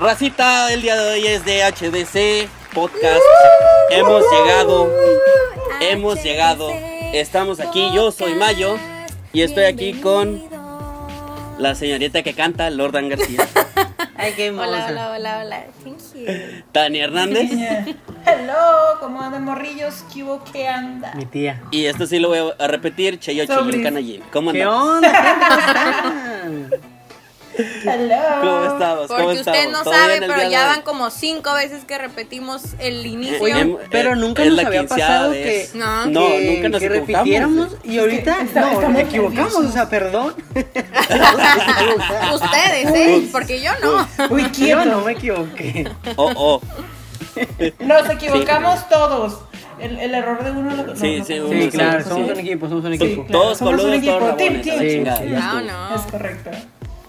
Racita, el día de hoy es de HDC Podcast. Hemos llegado, hemos llegado. Estamos aquí, yo soy Mayo y estoy aquí con la señorita que canta, Lordan García. Ay, qué Hola, hola, hola, hola. Thank you. Tania Hernández. Hello, ¿cómo andan morrillos? ¿Qué hubo? ¿Qué anda? Mi tía. Y esto sí lo voy a repetir, Cheyo. Chillín Canallín. ¿Cómo ¿Qué andamos? onda? ¿Cómo? Hello. ¿Cómo estamos? ¿Cómo Porque usted estamos? no ¿Todo sabe, pero ya van como cinco veces que repetimos el inicio. Oye, Em- pero eh, nunca es nos la había pasado vez. que, No. No, que, nunca nos que repitiéramos y ahorita está- no, nos equivocamos, nerviosos. o sea, perdón. Ustedes, ¿eh? Porque yo no. Uy, Yo no me equivoqué. Oh, oh. Nos equivocamos todos. El, el error de uno lo Sí, no, sí, uno Sí, sí, claro, sí. somos un equipo, somos un Sí, equipo. claro, todos somos un coludos, equipo. todos Team, rabones, team, Sí. No, no. Es correcto.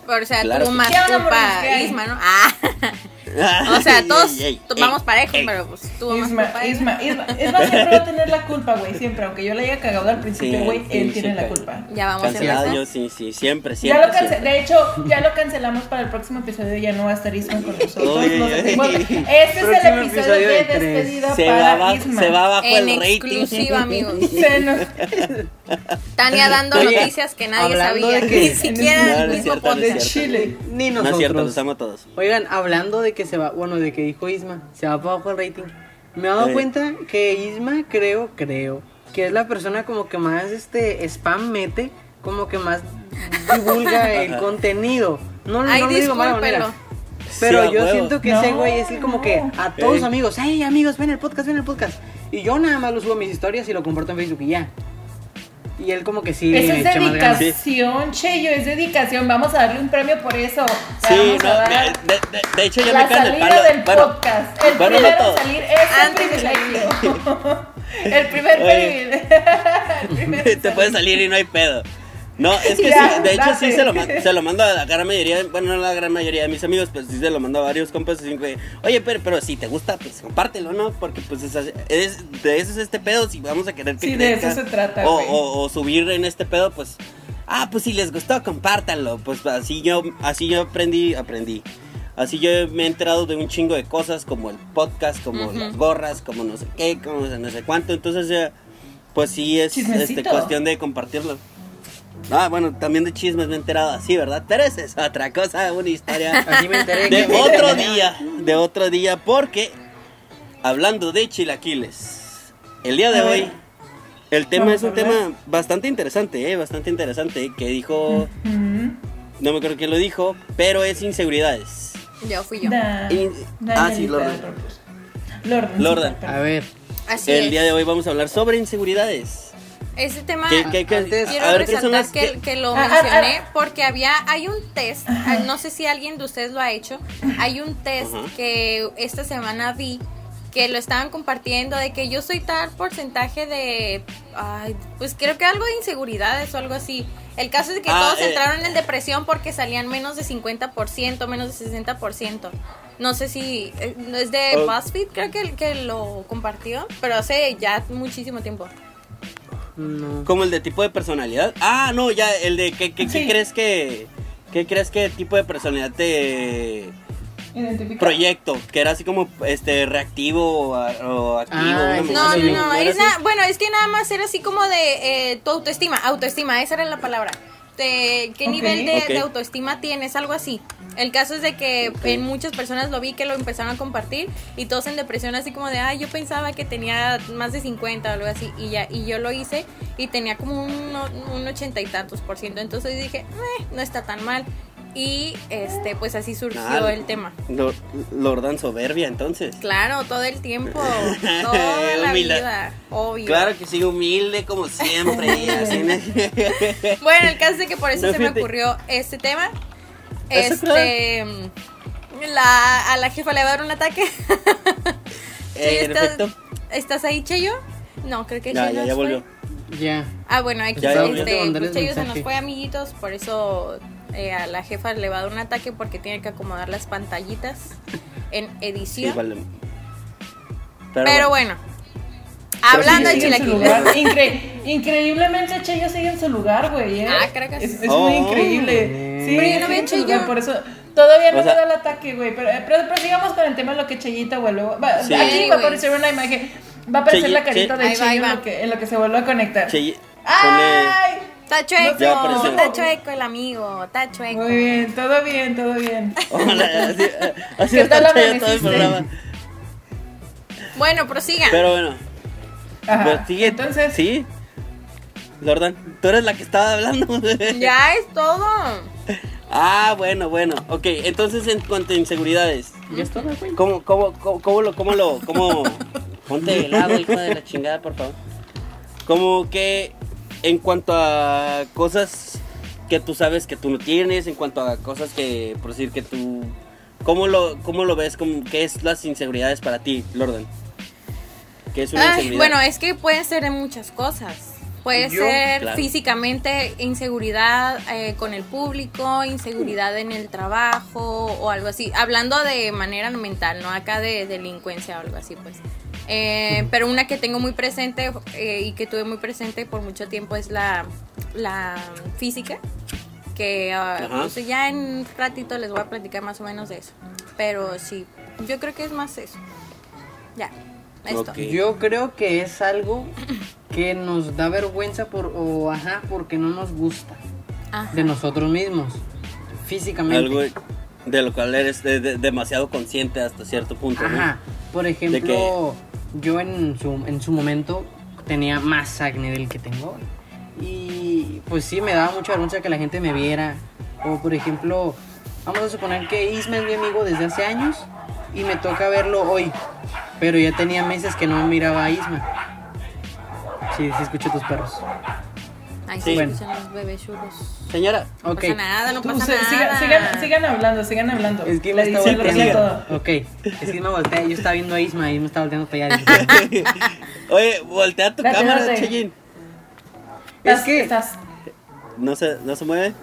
O sea, Claro tú más sí. ¿Qué onda, culpa. Isma, ¿no? Ah. O sea, todos Ey, ey, vamos ey, parejos, ey. pero pues tuvo más Isma. Isma, Isma, Isma siempre va a tener la culpa, güey, siempre. Aunque yo le haya cagado al principio, güey, sí, él sí, tiene la culpa. Ya vamos a Cancelado empezar. yo, sí, sí, siempre, Ya siempre. lo cance- siempre. de hecho, ya lo cancelamos para el próximo episodio, ya no va a estar Isma con nosotros. Este es el episodio episodio de de despedida Se va, para abajo, Isma. se va abajo En el rating. exclusiva, amigos. Se nos- Tania dando Oye, noticias que nadie sabía, de que ni siquiera el mismo de podcast. cierto. Chile. Ni No es cierto, nosotros. los amo a todos. Oigan, hablando de que se va, bueno, de que dijo Isma, se va para abajo el rating. Me he dado Eh. cuenta que Isma, creo, creo, que es la persona como que más este spam mete, como que más divulga el contenido. No, no Ay, lo digo de mala manera. Pero Sí, yo huevo. siento que No, ese güey es así como que a todos Ey. sus amigos, hey amigos, ven el podcast, ven el podcast. Y yo nada más lo subo a mis historias y lo comparto en Facebook y ya. Y él como que sí Eso es dedicación, Cheyo, es dedicación. Vamos a darle un premio por eso. Sí, no, de, de- de- de hecho ya la me caen el salida palo. del Bueno, podcast. El bueno, no primero en todo. salir es de privilegio. el primer Oye. privilegio. El primer te puede salir y no hay pedo. No, es que Ya, sí, de hecho sí se lo, se lo mando a la gran mayoría, bueno, no a la gran mayoría de mis amigos, pues sí se lo mando a varios compas, así que, oye, pero, pero si te gusta, pues compártelo, ¿no? Porque pues es, es- de eso es este pedo, si vamos a querer que Sí, de eso se trata, o, güey. o, o subir en este pedo, pues, ah, pues si les gustó, compártanlo, pues así yo, así yo aprendí, aprendí. Así yo me he enterado de un chingo de cosas como el podcast, como Ujú. las gorras, como no sé qué, como no sé cuánto. Entonces, pues sí es este, cuestión de compartirlo. Ah, bueno, también de chismes me he enterado así, ¿verdad? Pero esa es otra cosa, una historia Así me enteré. de que me- otro día, de otro día, porque hablando de chilaquiles, el día de A ver. hoy, el tema Vamos es un tema bastante interesante, ¿eh? Bastante interesante, que dijo, no me acuerdo quién lo dijo, pero es inseguridades. Yo fui yo. Da- ah, sí, Lordan. Lordan. Lordan. A ver, Así El es. día de hoy vamos a hablar sobre inseguridades. Ese tema ¿Qué- qué- qué- Antes- quiero ver, ¿qué son resaltar las que, que- lo Ah, ah, mencioné ah. porque había hay un test, no sé si alguien de ustedes lo ha hecho, hay un test Ajá. que esta semana vi que lo estaban compartiendo de que yo soy tal porcentaje de ay, pues creo que algo de inseguridades o algo así. El caso es que Ah, todos eh. entraron en depresión porque salían menos de 50%, menos de 60%. No sé si eh, es de Oh. BuzzFeed, creo que, que lo compartió, pero hace ya muchísimo tiempo. No. Como el de tipo de personalidad. Ah, no, ya, el de qué, qué- crees que... ¿Qué crees que tipo de personalidad te proyecto? Que era así como este reactivo o, o activo. Ah, una ese No, mamada no, así, no, ¿era es na- bueno, es que nada más era así como de eh, tu autoestima, autoestima, esa era la palabra. De, ¿Qué nivel de autoestima tienes? Algo así. El caso es de que en muchas personas lo vi que lo empezaron a compartir y todos en depresión así como de, ay, yo pensaba que tenía más de 50 o algo así y ya, y yo lo hice y tenía como un, un ochenta y tantos por ciento. Entonces dije, "Eh, no está tan mal. Y este, pues así surgió Ah, el tema. Lo- Lordan soberbia, entonces. Claro, todo el tiempo, toda la Humildad. vida, obvio. Claro que sí, humilde como siempre. y así, ¿no? Bueno, el caso es que por eso No, se me ocurrió este tema. Este. La, a la jefa le va a dar un ataque. Eh, ¿estás. ¿Estás ahí, Cheyo? No, creo que Ya, Cheyo ya, volvió. Ya. Ah, bueno, aquí Ya, este, pues, Cheyo se nos fue, amiguitos. Por eso eh, a la jefa le va a dar un ataque porque tiene que acomodar las pantallitas en Sí, edición. vale. Pero, bueno. Hablando de chilaquiles. Incre- increíblemente Cheyo sigue en su lugar, güey. ¿eh? Ah, creo que es, sí. es Oh. muy increíble. Sí, Pero yo no. Por eso todavía no O sea- me da el ataque, güey. Pero, pero, pero sigamos con el tema de lo que Cheyita vuelve. Va- Sí. Aquí va a aparecer una imagen. Va a aparecer Chey- la carita Chey- de Cheyo en va. lo, que, en lo que se vuelve a conectar. Che, ¡Ay! Está chueco, está el amigo, está chueco. Muy bien, todo bien, todo bien. Hola, así, así ¿Qué está todo el programa. Bueno, prosigan. Pero bueno, Ajá. sigue. Entonces, Sí. Jordan, tú eres la que estaba hablando. Ya es todo. Ah, bueno, bueno. Ok, entonces en cuanto a inseguridades, Ya está, güey. ¿cómo, cómo, cómo, cómo lo, cómo lo, cómo... Ponte de lado, hijo de la chingada, por favor. Como que en cuanto a cosas que tú sabes que tú no tienes, en cuanto a cosas que, por decir que tú... ¿Cómo lo, cómo lo ves? Como, ¿Qué es las inseguridades para ti, Lordan? ¿Qué es una Ay, inseguridad? bueno, es que puede ser de muchas cosas. Puede Yo, ser claro. físicamente inseguridad eh, con el público, inseguridad en el trabajo o algo así. Hablando de manera mental, no acá de delincuencia o algo así, pues. Eh, pero una que tengo muy presente eh, y que tuve muy presente por mucho tiempo es la, la física. Que Ajá. pues, ya en un ratito les voy a platicar más o menos de eso. Pero sí, yo creo que es más eso. Ya, esto. Ok. Yo creo que es algo que nos da vergüenza por, o ajá, porque no nos gusta Ajá. de nosotros mismos, físicamente. Algo de lo cual eres de- de- demasiado consciente hasta cierto punto, ¿no? Ajá. Por ejemplo, yo en su, en su momento tenía más acné del que tengo ahora. Y pues sí, me daba mucha vergüenza que la gente me viera. O por ejemplo, vamos a suponer que Isma es mi amigo desde hace años y me toca verlo hoy. Pero ya tenía meses que no miraba a Isma. Sí, sí escucho tus perros. Ay, Sí. Bueno. escuchan los bebés chulos. Señora, No Ok. pasa nada, no tú, pasa se- nada. sigan, sigan, sigan hablando, sigan hablando. Es que me está volteando. todo. Ok, es que me voltea. Yo estaba viendo a Isma y me estaba volteando para allá. oye, voltea tu Date, cámara. Cheyenne. Es Estás- que- estás- No se, no se mueve.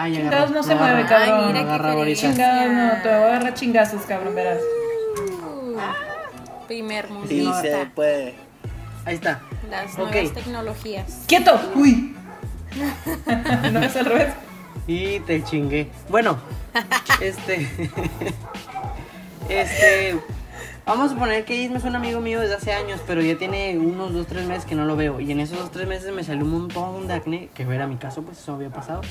Ay, Chingados, no se agarra. mueve, cabrón. Ay, mira qué Agarra querida. Chingados, no, te voy a agarrar chingazos, cabrón, verás. Uh, primer Sí, mundista. se puede. Ahí está. Las Ok. nuevas tecnologías. ¡Quieto! ¡Uy! no es al revés. Y te chingué. Bueno, este. este. Vamos a suponer que Isma es un amigo mío desde hace años, pero ya tiene unos 2, 3 meses que no lo veo. Y en esos 2, 3 meses me salió un montón de acné, que era mi caso, pues eso había pasado.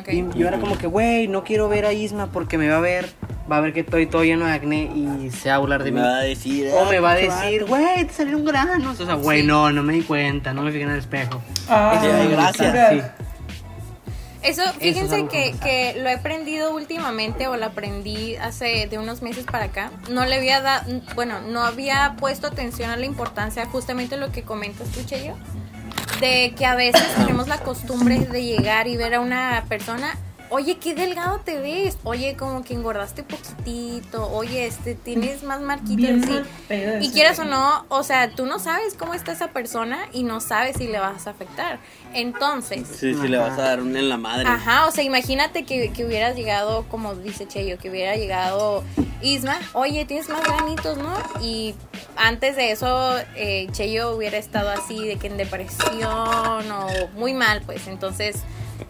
Ok. Y yo era como que, güey, no quiero ver a Isma porque me va a ver, va a ver que estoy todo lleno de acné y se va a burlar de Me mí. va a decir. O me va a "Ah, decir, güey, te salieron granos. O sea, güey, no, no me di cuenta, no me fijé en el espejo. Ah, Sí, gracias. Sí. Eso, es fíjense que, que lo he aprendido últimamente o lo aprendí hace de unos meses para acá. No le había dado, bueno, no había puesto atención a la importancia, justamente lo que comentas tú, yo de que a veces tenemos la costumbre de llegar y ver a una persona. Oye, qué delgado te ves. Oye, como que engordaste poquitito. Oye, este, tienes más marquitas. Pedo Y quieras o no, o sea, tú no sabes cómo está esa persona y no sabes si le vas a afectar. Entonces, Sí, sí, le vas a dar un en la madre. Ajá, o sea, imagínate que, que hubieras llegado, como dice Cheyo, que hubiera llegado Isma, oye, tienes más granitos, ¿no? Y antes de eso, eh, Cheyo hubiera estado así, de que en depresión o muy mal, pues entonces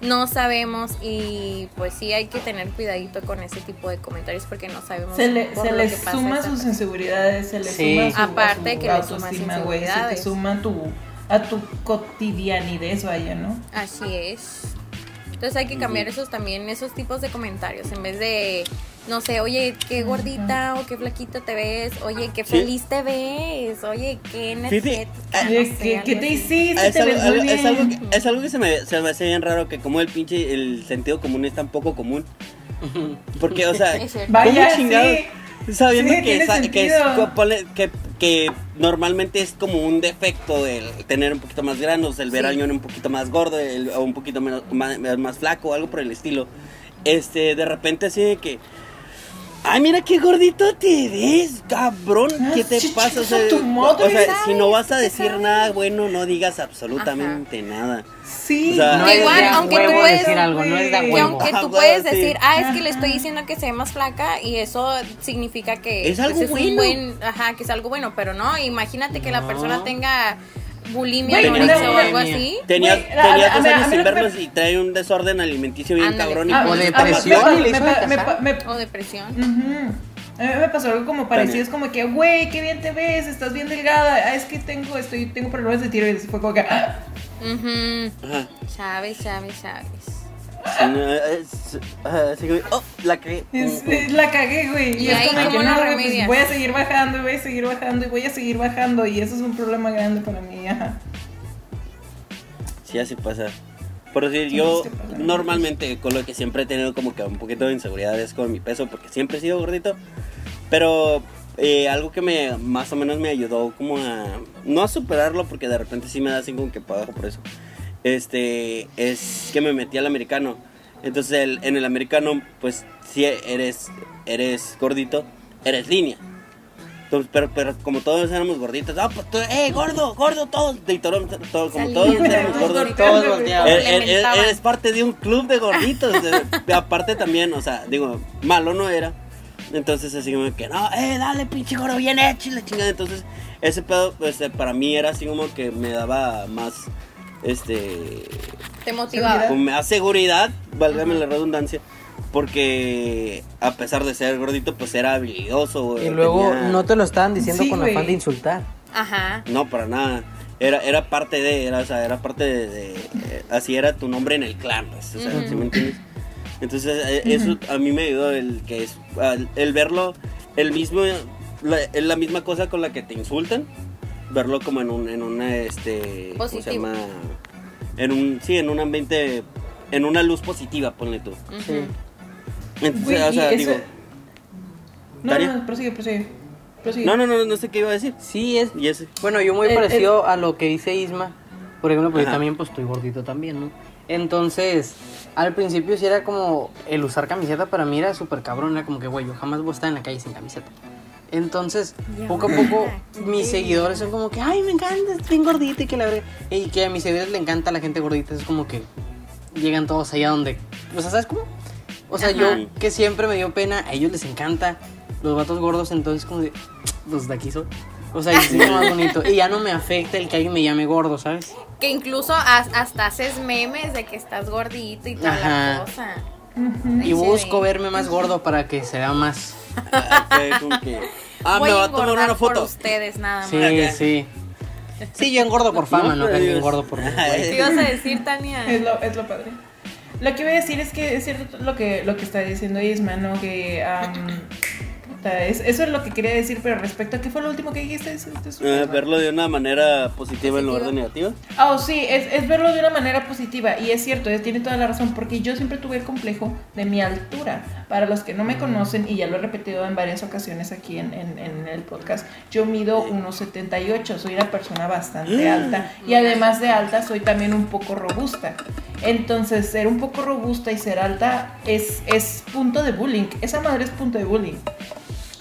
no sabemos y pues sí hay que tener cuidadito con ese tipo de comentarios porque no sabemos Se le, se le suma sus persona. inseguridades, se le Sí. suma su, Aparte a su que le autoestima, güey, se te inseguridades. suma a tu, a tu cotidianidad, vaya, ¿no? Así es. Entonces hay que cambiar esos también, esos tipos de comentarios. En vez de, no sé, oye, qué gordita o qué flaquita te ves. Oye, qué Sí. feliz te ves. Oye, qué energética. ¿Qué, te hiciste? Es te algo, ves muy algo- bien. es, algo que, es algo que se me, se me hace bien raro que como el pinche el sentido común es tan poco común. Porque, o sea. Sabiendo Sí, que, que, es- que, que normalmente es como un defecto el tener un poquito más granos, el ver Sí. a alguien un poquito más gordo el- o un poquito menos, más, más flaco, algo por el estilo. Este, de repente así de que Ay, mira qué gordito te ves, cabrón. Ah, ¿Qué te pasa? O sea, tu madre. o sea, si no vas a ¿Qué decir sabes? nada bueno, no digas absolutamente nada. Sí. O sea, No es igual, de aunque tú puedes- decir algo, no es de aunque tú puedes decir, ah, es que le estoy diciendo que se ve más flaca y eso significa que Es algo un bueno. buen, ajá, que es algo bueno, pero no, imagínate que la persona tenga bulimia, Güey, o algo así. Tenía, Güey, a- tenía a- dos a- a años mí sin me- vernos y trae un desorden alimenticio bien Ándale. cabrón. y Ah, pues O depresión, mal. y le hizo me- O depresión. Ujú. A mí me pasó algo como parecido, es como que, güey, qué bien te ves, estás bien delgada, ah, es que tengo, estoy, tengo problemas de tiroides, fue como que, ah, Ujú. Ajá. Sabes, sabes, sabes. Así oh, la cagué. la güey, y, ¿Y es como que no, pues voy a seguir bajando, y voy a seguir bajando, y voy a seguir bajando, y eso es un problema grande para mí, ajá. Sí, así pasa. Por decir, yo que normalmente con lo que siempre he tenido como que un poquito de inseguridad es con mi peso, porque siempre he sido gordito. Pero eh, algo que me más o menos me ayudó como a... No a superarlo, porque de repente sí me da así como que para abajo por eso. Este, es que me metí al americano. Entonces el- en el americano, pues si eres, eres gordito, eres línea. Entonces, pero, pero como todos éramos gorditos, ah, pues tú, eh, gordo, gordo, todos, de Toronto, todo- como todos éramos gordos, Todos volteaban. Er- er- er- eres parte de un club de gorditos. aparte también, o sea, digo, malo no era. Entonces así como que, no, eh, dale, pinche gordo, bien hecho y la chingada. Entonces, ese pedo, pues eh, para mí era así como que me daba más, este, Te motivaba. como más seguridad, válgame la redundancia. Porque a pesar de ser gordito, pues era habilidoso. güey, Y luego tenía- no te lo estaban diciendo Sí, con güey. afán de insultar. Ajá. No, para nada. Era, era parte de, era, o sea, era parte de, de- eh, así era tu nombre en el clan, pues, o sea. ¿sí me entiendes? Entonces, eh, eso a mí me ayudó el que es, el verlo, el mismo, la, es la misma cosa con la que te insultan, verlo como en un, en una, este, ¿cómo se Positivo. llama? En un, sí, en un ambiente, en una luz positiva, ponle tú. Ujú. Entonces, Güey, o sea, digo, eso- No, no, prosigue, prosigue, prosigue. no, no, no, no sé qué iba a decir. Sí, es. Y ese, Bueno, yo muy El- parecido a lo que dice Isma. Por ejemplo, pues yo Ajá. también pues estoy gordito también, ¿no? Entonces, al principio sí era como el usar camiseta para mí era súper cabrón, era como que, güey, yo jamás voy a estar en la calle sin camiseta. Entonces, Ya. poco a poco, mis seguidores son como que, ay, me encanta, estoy bien gordito y que la verdad. Y que a mis seguidores le encanta la gente gordita, es como que llegan todos allá donde. O sea, ¿sabes cómo? O sea, Ajá. yo que siempre me dio pena, a ellos les encanta los vatos gordos, entonces como de, pues de aquí soy. O sea, y sí es más bonito. Y ya no me afecta el que alguien me llame gordo, ¿sabes? Que incluso has- hasta haces memes de que estás gordito y toda la Ajá. cosa. Ujú. Ahí Y se busco ve. verme más gordo para que se vea más. ah, fue como que, ah, Voy me va a tomar una por foto. ustedes nada más. Sí, sí. Sí, yo engordo por fama, no, pero que engordo por. ¿Qué ibas a decir, Tania? Es lo, es lo padre. Lo que iba a decir es que es cierto lo que, lo que está diciendo Isma, ¿no? Que es- eso es lo que quería decir, pero respecto a qué fue lo último que dijiste. Es- es- es- Eh, verlo de una manera positiva en lugar de negativa. Ah, oh, sí, es, es verlo de una manera positiva. Y es cierto, eh, tiene toda la razón, porque yo siempre tuve el complejo de mi altura. Para los que no me conocen, y ya lo he repetido en varias ocasiones aquí en, en- en el podcast, yo mido 1,78, soy una persona bastante alta. Y además de alta, soy también un poco robusta. Entonces, ser un poco robusta y ser alta es, es punto de bullying. Esa madre es punto de bullying.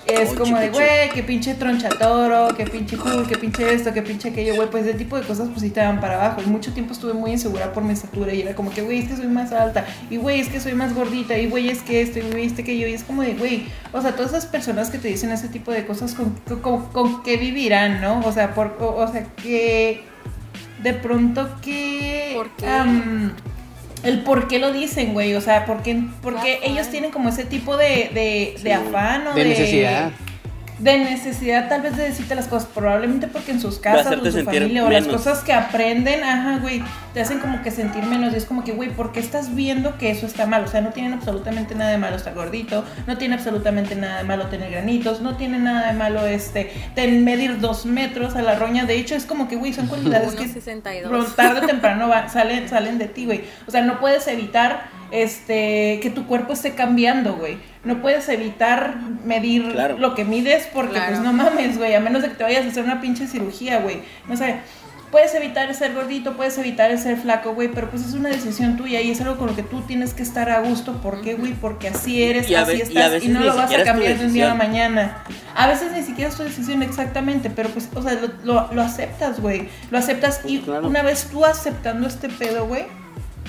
Es Oh, como de, güey, que pinche troncha toro, que pinche cool, que pinche esto, que pinche aquello, güey. Pues ese tipo de cosas pues sí te dan para abajo. Y mucho tiempo estuve muy insegura por mi estatura y era como que, güey, es que soy más alta. Y güey, es que soy más gordita. Y güey, es que esto, y güey, es que yo. Y es como de, güey, o sea, todas esas personas que te dicen ese tipo de cosas, ¿con, con, con qué vivirán, no? O sea, por, o, o sea, que de pronto que... ¿Por qué? el por qué lo dicen, güey. O sea, porque, porque ellos tienen como ese tipo de, de, Sí. de afán o De necesidad. De necesidad tal vez de decirte las cosas, probablemente porque en sus casas o su familia o las cosas que aprenden, ajá, güey, te hacen como que sentir menos y es como que, güey, ¿por qué estás viendo que eso está mal? O sea, no tienen absolutamente nada de malo estar gordito, no tiene absolutamente nada de malo tener granitos, no tiene nada de malo este, ten- medir dos metros a la roña, de hecho es como que, güey, son cualidades que 1.62. tarde o temprano va- salen, salen de ti, güey. O sea, no puedes evitar este que tu cuerpo esté cambiando, güey. No puedes evitar medir Claro. lo que mides porque Claro. pues no mames, güey, a menos de que te vayas a hacer una pinche cirugía, güey. No sé. puedes evitar ser gordito, puedes evitar ser flaco, güey, pero pues es una decisión tuya y es algo con lo que tú tienes que estar a gusto. ¿Por qué, güey? Porque así eres, Y así y estás y, no lo vas a cambiar de un día a la mañana. A veces ni siquiera es tu decisión exactamente, pero pues, o sea, lo, lo- lo aceptas, güey. Lo aceptas y Claro. una vez tú aceptando este pedo, güey,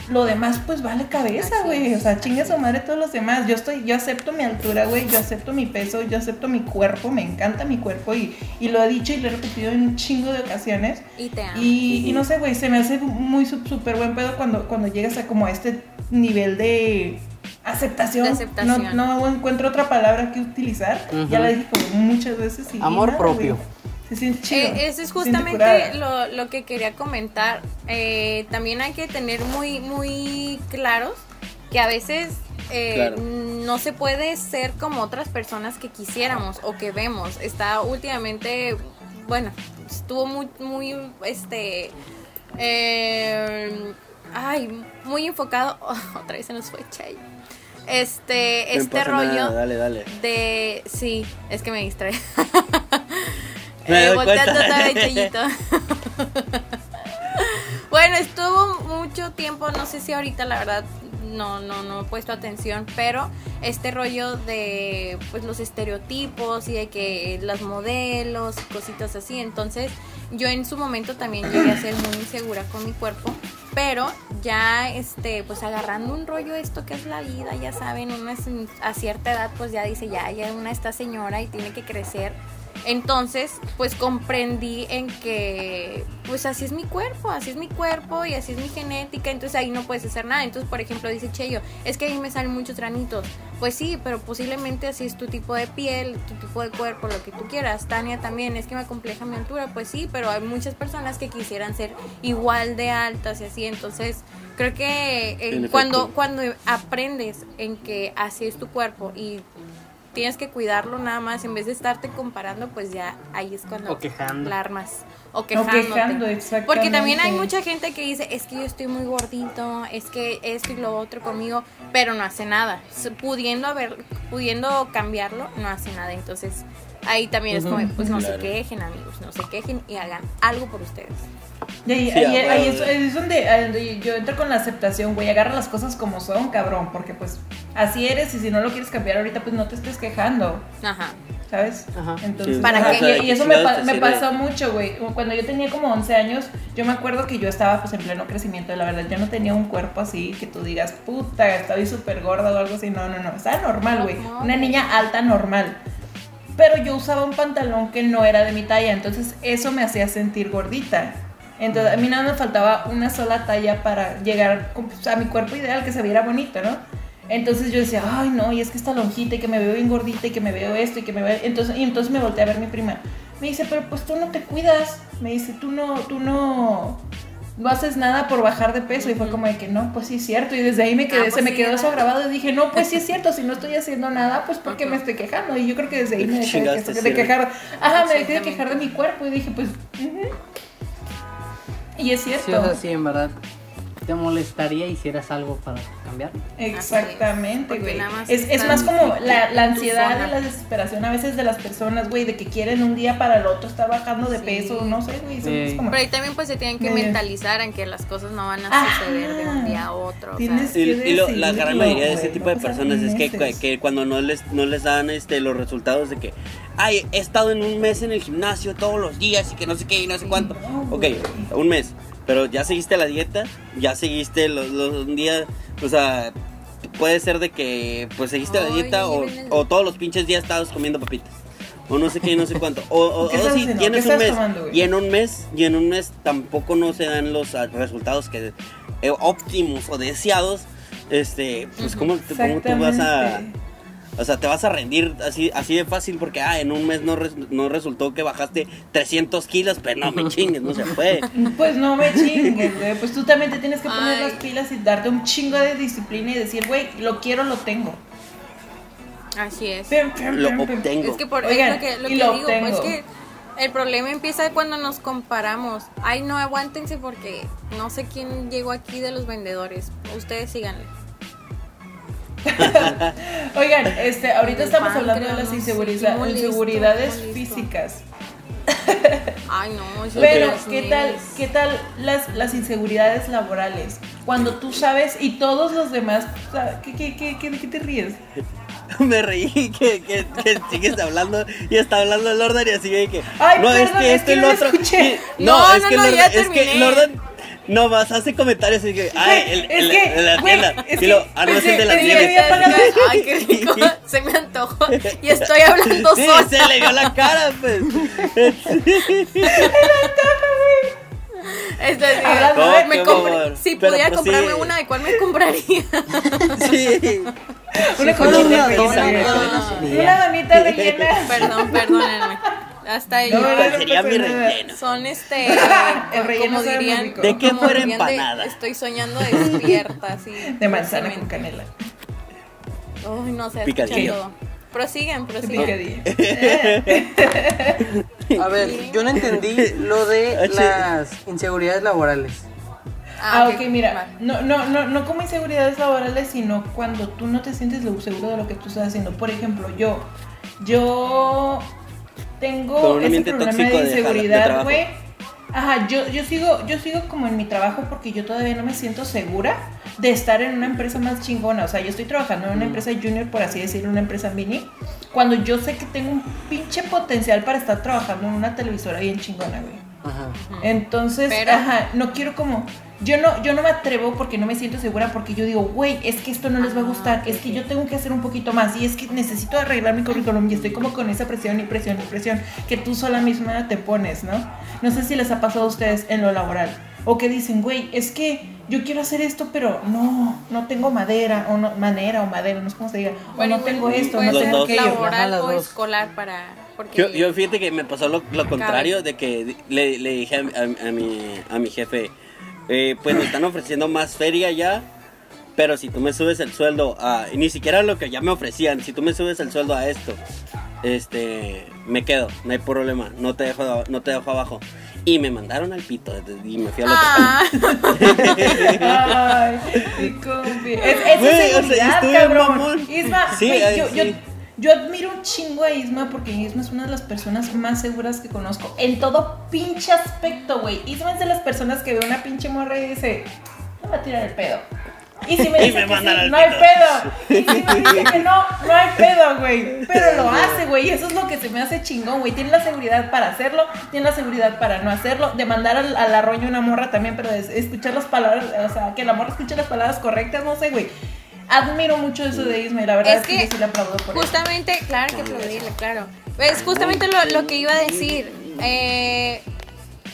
lo demás pues vale cabeza, güey. O sea, chinga su madre todos los demás. Yo estoy, yo acepto mi altura, güey. Yo acepto mi peso, yo acepto mi cuerpo. Me encanta mi cuerpo y, y lo he dicho y lo he repetido en un chingo de ocasiones. Y te amo. Y, y no sé, güey, se me hace muy súper buen pedo cuando, cuando llegas a como a este nivel de aceptación. De aceptación. No, no encuentro otra palabra que utilizar. Ya la dije como muchas veces. Y, Amor nada, propio. Se siente chido. Eh, eso es justamente lo, lo que quería comentar. Eh, también hay que tener muy, muy claros que a veces eh, Claro. no se puede ser como otras personas que quisiéramos o que vemos. Está últimamente, bueno, estuvo muy, muy, este, eh, ay, muy enfocado. otra vez se nos fue Chay. Este, No este rollo nada, dale, dale. de, sí, es que me distrae. Eh, volteando otra vez, bueno, estuvo mucho tiempo, no sé si ahorita la verdad no, no, no he puesto atención, pero este rollo de pues los estereotipos y de que las modelos y cositas así, entonces yo en su momento también llegué a ser muy insegura con mi cuerpo, pero ya este pues agarrando un rollo esto que es la vida, ya saben, uno es a cierta edad pues ya dice, ya, ya una está señora y tiene que crecer entonces, pues comprendí en que, pues así es mi cuerpo, así es mi cuerpo y así es mi genética, entonces ahí no puedes hacer nada. Entonces, por ejemplo, dice Cheyo, es que ahí me salen muchos granitos. Pues sí, pero posiblemente así es tu tipo de piel, tu tipo de cuerpo, lo que tú quieras. Tania también, es que me compleja mi altura, pues sí, pero hay muchas personas que quisieran ser igual de altas y así, entonces creo que eh, cuando, cuando aprendes en que así es tu cuerpo y tienes que cuidarlo nada más en vez de estarte comparando pues ya ahí es cuando O quejando. la armas o O quejándote. quejando, exactamente. porque también hay mucha gente que dice es que yo estoy muy gordito es que esto y lo otro conmigo pero no hace nada pudiendo haber pudiendo cambiarlo no hace nada entonces ahí también es como pues no Claro. se quejen amigos no se quejen y hagan algo por ustedes Y ahí, Sí, ahí- a ahí es, es donde, donde yo entro con la aceptación, güey. Agarra las cosas como son, cabrón. Porque pues así eres y si no lo quieres cambiar ahorita, pues no te estés quejando. ajá ¿Sabes? Ajá. Entonces, Sí. ¿Para ajá, qué? y- ¿De Y, eso me, pa- me pasó mucho, güey. Cuando yo tenía como 11 años, yo me acuerdo que yo estaba pues en pleno crecimiento. La verdad, yo no tenía un cuerpo así que tú digas, puta, estoy súper gorda o algo así. No, no, no. Estaba normal, güey. Una niña alta normal. Pero yo usaba un pantalón que no era de mi talla. Entonces, eso me hacía sentir gordita. Entonces, a mí nada me faltaba una sola talla para llegar pues, a mi cuerpo ideal, que se viera bonito, ¿no? Entonces yo decía, ay no, y es que esta lonjita y que me veo bien gordita y que me veo esto y que me veo... Entonces, y entonces me volteé a ver mi prima. Me dice, pero pues tú no te cuidas. Me dice, tú no, tú no, no haces nada por bajar de peso. Y fue como de que no, pues sí es cierto. Y desde ahí me quedé, Ah, pues se me quedó eso grabado y dije, no, pues sí es cierto, si no estoy haciendo nada, pues porque me estoy quejando. Y yo creo que desde ahí me dejé de, que- de quejar. Ajá, me dejé de quejar de mi cuerpo y dije, pues... ujú. Y es cierto. Sí, o sea, sí, en verdad. ¿Te molestaría hicieras algo para cambiar? Exactamente, güey. Es, es más como la, la ansiedad y la desesperación a veces de las personas, güey, de que quieren un día para el otro estar bajando de Sí. peso, no sé, güey. Sí. pero ahí también pues se tienen que Medio. mentalizar en que las cosas no van a Ajá. suceder de un día a otro o sea, Tienes- Y, y lo- la gran mayoría de ese tipo de personas es que, que cuando no les, no les dan este, los resultados de que, ay, he estado en un mes en el gimnasio todos los días y que no sé qué y no sé cuánto. no, ok, un mes, pero ya seguiste la dieta, ya seguiste los, los un día, o sea, puede ser de que pues seguiste la dieta o, el- o todos los pinches días estabas comiendo papitas. O no sé qué, no sé cuánto. O, o, ¿Qué o estás si tienes ¿Qué un mes tomando, y en un mes y en un mes tampoco no se dan los ah, resultados que eh, óptimos o deseados. Este, pues Ujú. cómo, cómo tú vas a. o sea, te vas a rendir así, así de fácil porque, ah, en un mes no, res- no resultó que bajaste 300 kilos, pero no me chingues, no se puede. Pues no me chingues, güey. Pues tú también te tienes que poner Ay. las pilas y darte un chingo de disciplina y decir, güey, lo quiero, lo tengo. así es Pim, pim, Lo pim, obtengo. Es que por Oigan, es lo que, lo y que lo digo, pues obtengo. que el problema empieza cuando nos comparamos. Ay, no, aguántense porque no sé quién llegó aquí de los vendedores. Ustedes síganle. Oigan, este, ahorita El estamos hablando de las no inseguridades molesto. físicas. Ay, no, eso Pero, es ¿qué tal, qué tal las, las inseguridades laborales? Cuando tú sabes y todos los demás, ¿qué, qué, qué, qué- de qué te ríes? Me reí que, que, que sigues hablando y está hablando el Lordan y así de que. Ay, no, es perdón, que es este que el no lo otro. escuché. y- No, es no, que no, Lordan, ya es que. Lordan no más hace comentarios y que. Ay, el, es el- que, el- la tienda. es y lo, que ah, no, es el de había apagado- Ay, qué rico, se me antojó y estoy hablando Sí, sola. se le vio la cara, pues. Es- Hablando de- me bobo. si Pero pudiera prosigue. comprarme una, ¿de cuál me compraría? Sí. Una cochinita una no sería. Una donita rellena. Perdón, perdónenme. Hasta ahí. No, no, ¿Cuál no sería mi relleno? Son este. El relleno como sabe muy dirían. ¿De qué fuera dirían de, empanada? estoy soñando despierta, así. De manzana con canela. Uy, no sé, Picadillo. escuchan todo. Prosiguen, prosiguen. Picadillo. A ver, yo no entendí lo de Ah, las inseguridades laborales. Ah, ok, mira, vale. no, no, no, no como inseguridades laborales, sino cuando tú no te sientes lo seguro de lo que tú estás haciendo. Por ejemplo, yo, yo tengo ese problema de inseguridad, güey. Ajá, yo, yo sigo, yo sigo como en mi trabajo porque yo todavía no me siento segura de estar en una empresa más chingona. O sea, yo estoy trabajando en una empresa junior, por así decirlo, una empresa mini, cuando yo sé que tengo un pinche potencial para estar trabajando en una televisora bien chingona, güey. Ajá. Entonces, Pero- ajá, no quiero como. Yo no, yo no me atrevo porque no me siento segura, porque yo digo, güey, es que esto no les va a gustar, es que yo tengo que hacer un poquito más, y es que necesito arreglar mi currículum, y estoy como con esa presión y presión y presión que tú sola misma te pones, ¿no? No sé si les ha pasado a ustedes en lo laboral, o que dicen, güey, es que yo quiero hacer esto, pero no, no tengo madera, o no, manera, o madera, no sé cómo se diga, o no tengo esto, no tengo aquello. Laboral o escolar para. Porque Yo, yo fíjate que me pasó lo, lo contrario de que le, le dije a, a- a mi, a mi jefe, eh, pues me están ofreciendo más feria ya, pero si tú me subes el sueldo a, y ni siquiera lo que ya me ofrecían, si tú me subes el sueldo a esto, este, me quedo, no hay problema, no te dejo, no te dejo abajo. Y me mandaron al pito y me fui a la Ah, Ay, mi compi. Es, es Güey, o sea, seguridad, estuve bien cabrón. mamón. Isma, Sí, güey, ay, yo, sí. yo, yo admiro un chingo a Isma porque Isma es una de las personas más seguras que conozco. En todo pinche aspecto, güey. Isma es de las personas que ve una pinche morra y dice, no va a tirar el pedo. Y si me dice me que sí, no hay pedo. Y si me dice que no, no hay pedo, güey. Pero lo hace, güey. Y eso es lo que se me hace chingón, güey. Tiene la seguridad para hacerlo, tiene la seguridad para no hacerlo. De mandar al, al arroyo una morra también, pero escuchar las palabras, o sea, que la morra escuche las palabras correctas, no sé, güey. Admiro mucho eso de Isma y la verdad es, Es que, que yo sí le aplaudo por eso. justamente, claro que aplaudirle, claro. Es justamente lo, lo que iba a decir. Eh,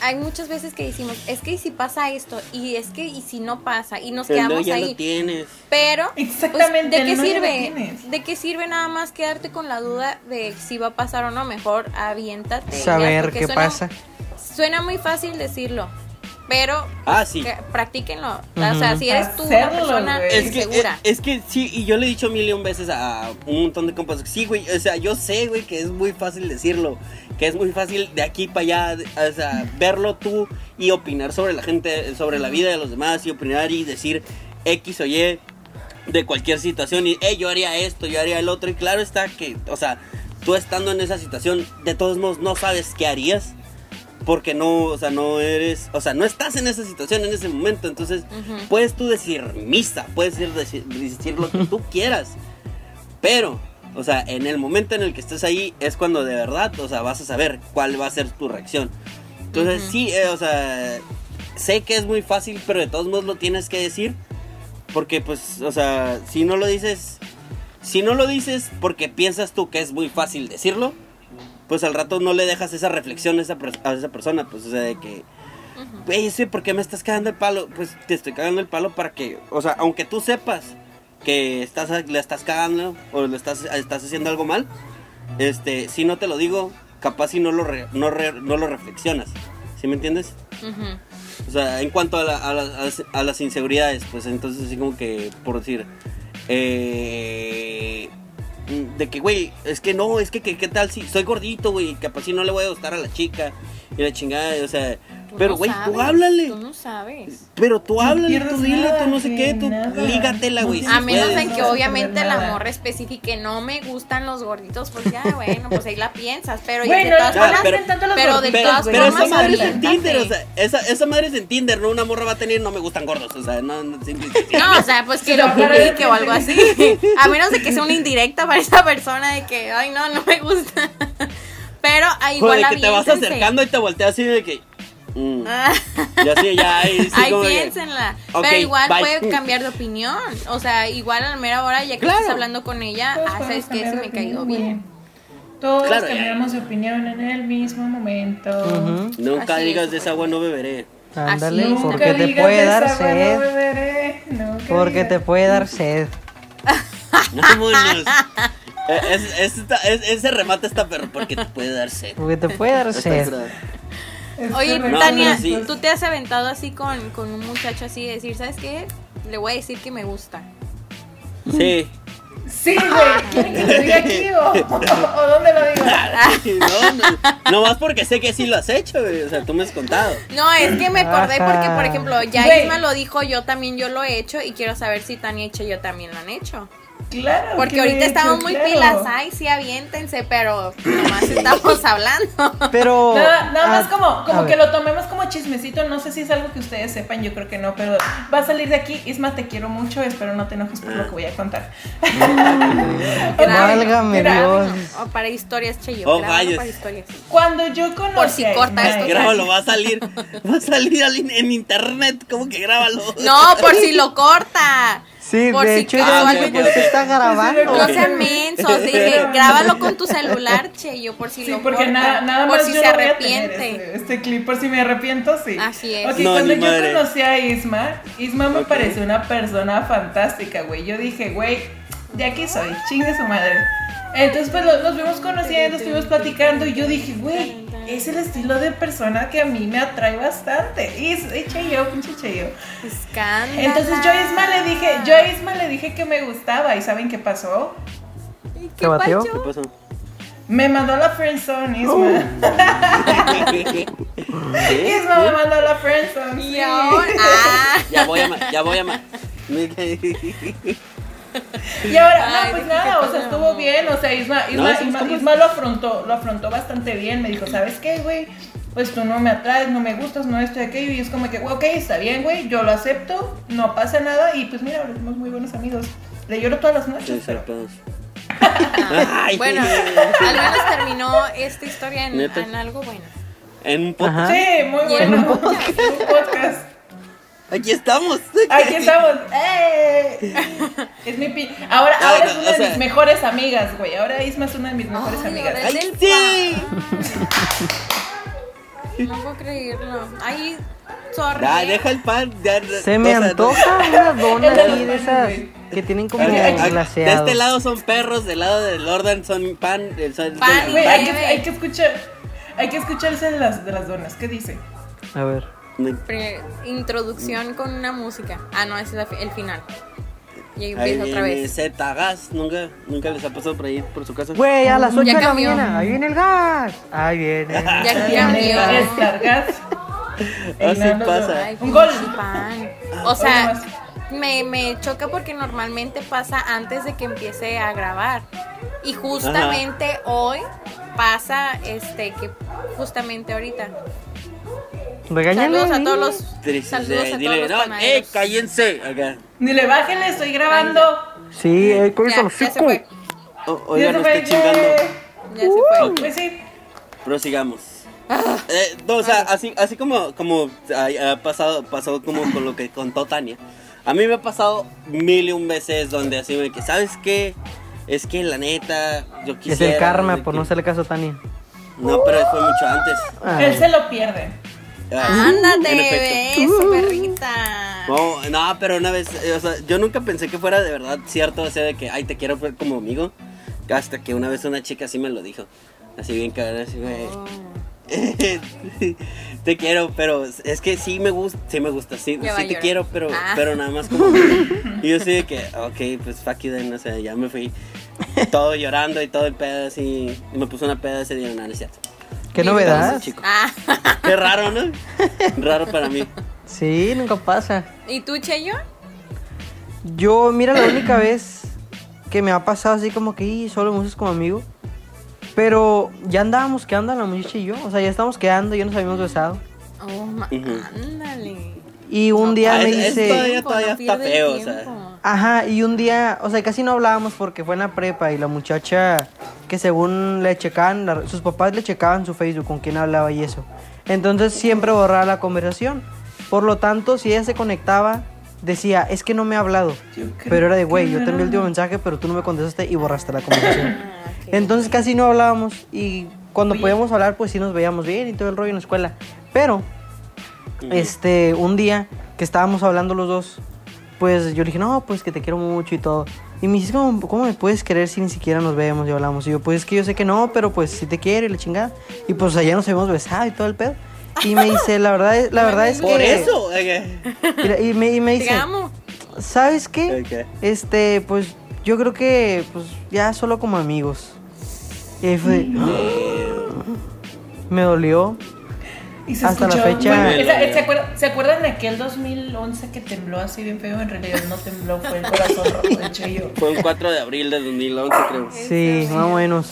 hay muchas veces que decimos, es que y si pasa esto, y es que y si no pasa, y nos Pero quedamos ya ahí. lo tienes. Pero, Exactamente, pues, ¿de qué no sirve? ¿De qué sirve nada más quedarte con la duda de si va a pasar o no? Mejor aviéntate. Saber qué suena- pasa. Suena muy fácil decirlo, pero Ah, sí. que- practíquenlo. O sea, si eres tú una Hacerlo, persona güey. Es que, insegura. es, es que sí, y yo le he dicho mil y un veces a un montón de compas, sí, güey, o sea, yo sé, güey, que es muy fácil decirlo, que es muy fácil de aquí para allá, o sea, verlo tú y opinar sobre la gente, sobre la vida de los demás y opinar y decir X o Y de cualquier situación y, hey, yo haría esto, yo haría el otro, y claro está que, o sea, tú estando en esa situación, de todos modos no sabes qué harías. Porque no, o sea, no eres, o sea, no estás en esa situación en ese momento, entonces Ujú. puedes tú decir misa, puedes decir, decir, lo que tú quieras, pero, o sea, en el momento en el que estés ahí es cuando de verdad, o sea, vas a saber cuál va a ser tu reacción. Entonces, Ujú. sí, eh, o sea, sé que es muy fácil, pero de todos modos lo tienes que decir, porque pues, o sea, si no lo dices, si no lo dices porque piensas tú que es muy fácil decirlo, pues al rato no le dejas esa reflexión a esa, a esa persona, pues, o sea, de que, güey, sí, ¿por qué me estás cagando el palo? Pues te estoy cagando el palo para que, o sea, aunque tú sepas que estás, le estás cagando o le estás, estás haciendo algo mal, este, si no te lo digo, capaz si no lo, re- no, re- no lo reflexionas, ¿sí me entiendes? O sea, en cuanto a, la- a las, a las inseguridades, pues entonces así como que, por decir, eh, de que, güey, es que no, es que, que- ¿qué tal si soy gordito, güey? Capaz si no le voy a gustar a la chica y la chingada, o sea, Tú Pero, no güey, tú sabes, háblale. Tú no sabes. Pero tú háblale, tú dile, tú no sé qué, tú nada. lígatela, No güey. si A menos puedes. en que no obviamente la morra especifique no me gustan los gorditos, pues ya, bueno, pues ahí la piensas, pero Güey, de no todas no formas, pero- hacen tanto los pero de todas pero formas, esa madre es en. Tinder, o sea, esa, esa madre es en Tinder, no una morra va a tener no me gustan gordos, o sea, no, no. No, o sea, pues que lo publique o algo así. A menos de que sea una indirecta para esa persona de que, ay, no, no me gusta. Pero ah, O igual de que te vas acercando y te volteas así de que. Mm, Ah, y así, ya, ahí sí, Ay, que- piénsenla. Pero igual bye. puede cambiar de opinión. O sea, igual a la mera hora, ya que Claro. estás hablando con ella, Todos ah, sabes que se me cayó bien. Todos Claro, ya. cambiamos de opinión en el mismo momento. Nunca Así digas es. de esa agua no beberé. Ándale, porque te puede de dar no sed. Porque te puede dar sed. Vámonos. Es- es- ese remate está perro porque te puede dar sed. Porque te puede dar sed. Oye. Tania, sí. ¿tú te has aventado así con, con un muchacho así de decir, ¿sabes qué? Le voy a decir que me gusta. Sí. Sí, güey. ¿Quieren que lo diga aquí o, o dónde lo digo? No, no, no más porque sé que sí lo has hecho, güey. O sea, tú me has contado. No, es que me acordé porque, por ejemplo, ya. Isma lo dijo, yo también yo lo he hecho y quiero saber si Tania y yo también lo han hecho. Claro. Porque que ahorita de estamos hecho, muy claro. pilas, ay, sí, aviéntense, pero nomás estamos hablando. Pero. Nada, nada más ah, como, como que ver. lo tomemos como chismecito. No sé si es algo que ustedes sepan, yo creo que no, pero va a salir de aquí. Isma, te quiero mucho. Espero no te enojes por lo que voy a contar. Válgame Dios. O para historias, Cheyo. Oh, para historias. Cuando yo conocí Por si corta esto. Grábalo, va a salir. Va a salir en internet. ¿Cómo que grábalo? No, por si lo corta. Sí, Por de si hecho, casualmente- se está grabando. No sean mensos, dije, grábalo con tu celular, Cheyo, por si Sí, lo porque corta. nada, nada por más si yo se lo voy a tener, arrepiente. este, este clip, por si me arrepiento, sí. Así es. Ok, No, cuando yo madre. conocí a Isma, Isma me Ok. pareció una persona fantástica, güey. Yo dije, güey, de aquí soy, chingue su madre. Entonces, pues lo- nos fuimos conociendo, estuvimos platicando y yo dije, güey, es el estilo de persona que a mí me atrae bastante. Y es Cheyo, pinche Cheyo. Entonces yo a Isma le dije, yo a Isma le dije que me gustaba y ¿saben qué pasó? ¿Y ¿Te batió? ¿Qué pasó? Me mandó la friendzone, Isma. Oh. Isma me mandó la friendzone. Y sí. ahora, ah, Ya voy a ya voy a Y ahora, no, pues nada, ¿qué o sea, estuvo bien, o sea, Isma, Isma, No, Isma, lo afrontó, lo afrontó bastante bien, me dijo, ¿sabes qué, güey? Pues tú no me atraes, no me gustas, no esto y aquello, y es como que, güey, ok, está bien, güey, yo lo acepto, no pasa nada, y pues mira, ahora somos muy buenos amigos. Le lloro todas las noches, Sí, pero... zarpados. Ay, bueno, al menos terminó esta historia en, algo bueno. En un podcast. Sí, muy Y en bueno. un podcast. Aquí estamos. Aquí estamos. ¡Eh! Es mi pi- Ahora, Ah, ahora es una de sea- mis mejores amigas, güey. Ahora Isma es una de mis mejores Ay, amigas. Ay, sí. No puedo creerlo. Ay, sorry. Ya, deja el pan. ya, Se me antoja una dona así de esas que tienen como Ok, ok, De este lado son perros, del lado del Lordan son pan. el- son- Pan, Güey, hay que, hay que escuchar. Hay que escucharse de las, de las donas. ¿Qué dice? A ver. Pre- introducción con una música. Ah, no, ese es el final. Y ahí Ahí empieza otra vez. Z gas, nunca, nunca les ha pasado por ahí, por su casa. Güey, a las 8 Ya de la cambió. mañana. Ahí viene el gas. Ahí viene. Ya cambió. Descargas. Así pasa. Ay, Un gol. pan. Ah, O sea, me, me choca porque normalmente pasa antes de que empiece a grabar. Y justamente hoy pasa este que justamente ahorita. Regáñale. Saludos a todos los saludos a todos dile, los no, eh, cállense. Acá. Dile, bájenle, estoy grabando. Sí, eh, con el hocico. oigan, Ya no fue, chingando. Ya se fue. Pues sí. Prosigamos. Ah. Eh, no, o sea, así, así como, como ha, ha pasado, pasó como con lo que contó Tania. A mí me ha pasado mil y un veces donde así me que, ¿sabes qué? Es que la neta, yo Es quisiera. el karma por que- no hacerle caso a Tania. No, pero fue mucho antes. Ah. Él se lo pierde. Ándate, efecto. beso, perrita. No, no, pero una vez, o sea, yo nunca pensé que fuera de verdad cierto, o sea, de que, ay, te quiero ver como amigo. Hasta que una vez una chica así me lo dijo. Así bien cabrón, así, güey. Oh. te quiero, pero es que sí me gusta, sí me gusta, sí, sí te quiero, pero, Ah. pero nada más como. Y yo sí de que, ok, pues fuck you then, o sea, ya me fui todo llorando y todo el pedo así. Y me puso una peda ese día, no, no es cierto. ¿Qué novedad? chico. Ah, Qué raro, ¿no? Raro para mí. Sí, nunca pasa. ¿y tú, Cheyo? Yo, mira, la única vez que me ha pasado así como que "Ih, solo hemos como amigo. Pero ya andábamos quedando la muchacha y yo. O sea, ya estábamos quedando, ya nos habíamos besado. Oh, ma- ándale. Y un No, día me dice. todavía- todavía no está feo, o sea. Ajá, y un día, o sea, casi no hablábamos porque fue en la prepa y la muchacha que según le checaban, la- sus papás le checaban su Facebook con quién hablaba y eso. Entonces siempre borraba la conversación. Por lo tanto, si ella se conectaba, decía, es que no me ha hablado. Pero era de, güey, yo te envié el último mensaje, pero tú no me contestaste y borraste la conversación. Ah. Entonces casi no hablábamos y cuando Oye. podíamos hablar, pues sí nos veíamos bien y todo el rollo en la escuela. Pero, este, un día que estábamos hablando los dos, pues yo le dije, no, pues que te quiero mucho y todo. Y me dices, ¿cómo, cómo me puedes querer si ni siquiera nos vemos y hablamos? Y yo, pues es que yo sé que no, pero pues sí te quiero y la chingada. Y pues allá nos habíamos besado y todo el pedo. Y me dice, la verdad es, la verdad es Por que... eso. eh, Mira, Y me, y me Te dice, amo. ¿sabes qué? Ok. Este, pues yo creo que pues ya solo como amigos. Y ahí fue, me dolió. Y se Hasta la escuchó- fecha- Bueno, esa- ¿se, acuerdan, ¿Se acuerdan de aquel 2011 que tembló así bien feo? En realidad no tembló, fue el corazón rojo de Cheyo. Fue un 4 de abril de 2011, creo. Sí, más o menos.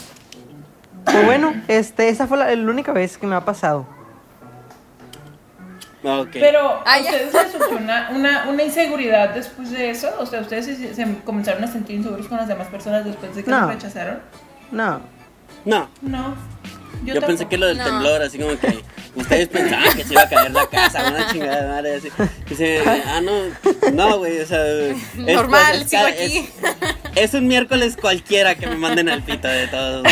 Pues bueno, este, esa fue la, la única vez que me ha pasado. Ok. Pero, Ah, ¿a ya. ustedes les surgió una, una, una inseguridad después de eso? O sea, ¿ustedes se, se comenzaron a sentir inseguros con las demás personas después de que No. los rechazaron? No. no. No. Yo, pensé que lo del No. temblor, así como que ustedes pensaban que se iba a caer la casa, una chingada madre así. Dice, ah, no, no, güey, o sea. es- Normal, es- sigo es- aquí. Es, un miércoles cualquiera que me manden al pito de todos.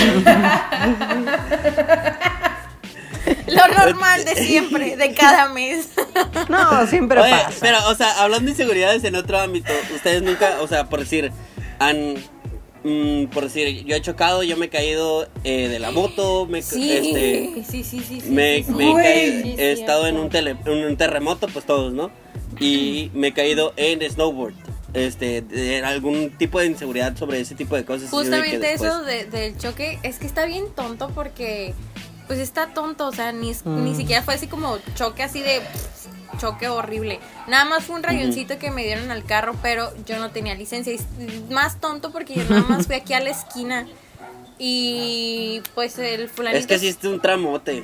Lo normal de siempre, de cada mes. No, siempre Oye, pasa. pero, o sea, hablando de inseguridades en otro ámbito, ustedes nunca, o sea, por decir, han. Mm, por decir, yo he chocado, yo me he caído eh, de la moto, me, Sí, este, sí, sí, sí, sí. me, sí, sí. me he, Güey. caído- Sí, he estado en un, tele- en un terremoto, pues todos, ¿no? Y me he caído en snowboard. Este, de algún tipo de inseguridad sobre ese tipo de cosas. de Justamente después- eso de- del choque, es que está bien tonto porque, pues está tonto, o sea, ni, Mm. ni siquiera fue así como choque así de choque horrible. Nada más fue un rayoncito que me dieron al carro, pero yo no tenía licencia. Y es más tonto porque yo nada más fui aquí a la esquina y pues el fulanito... Es que sí es un tramote.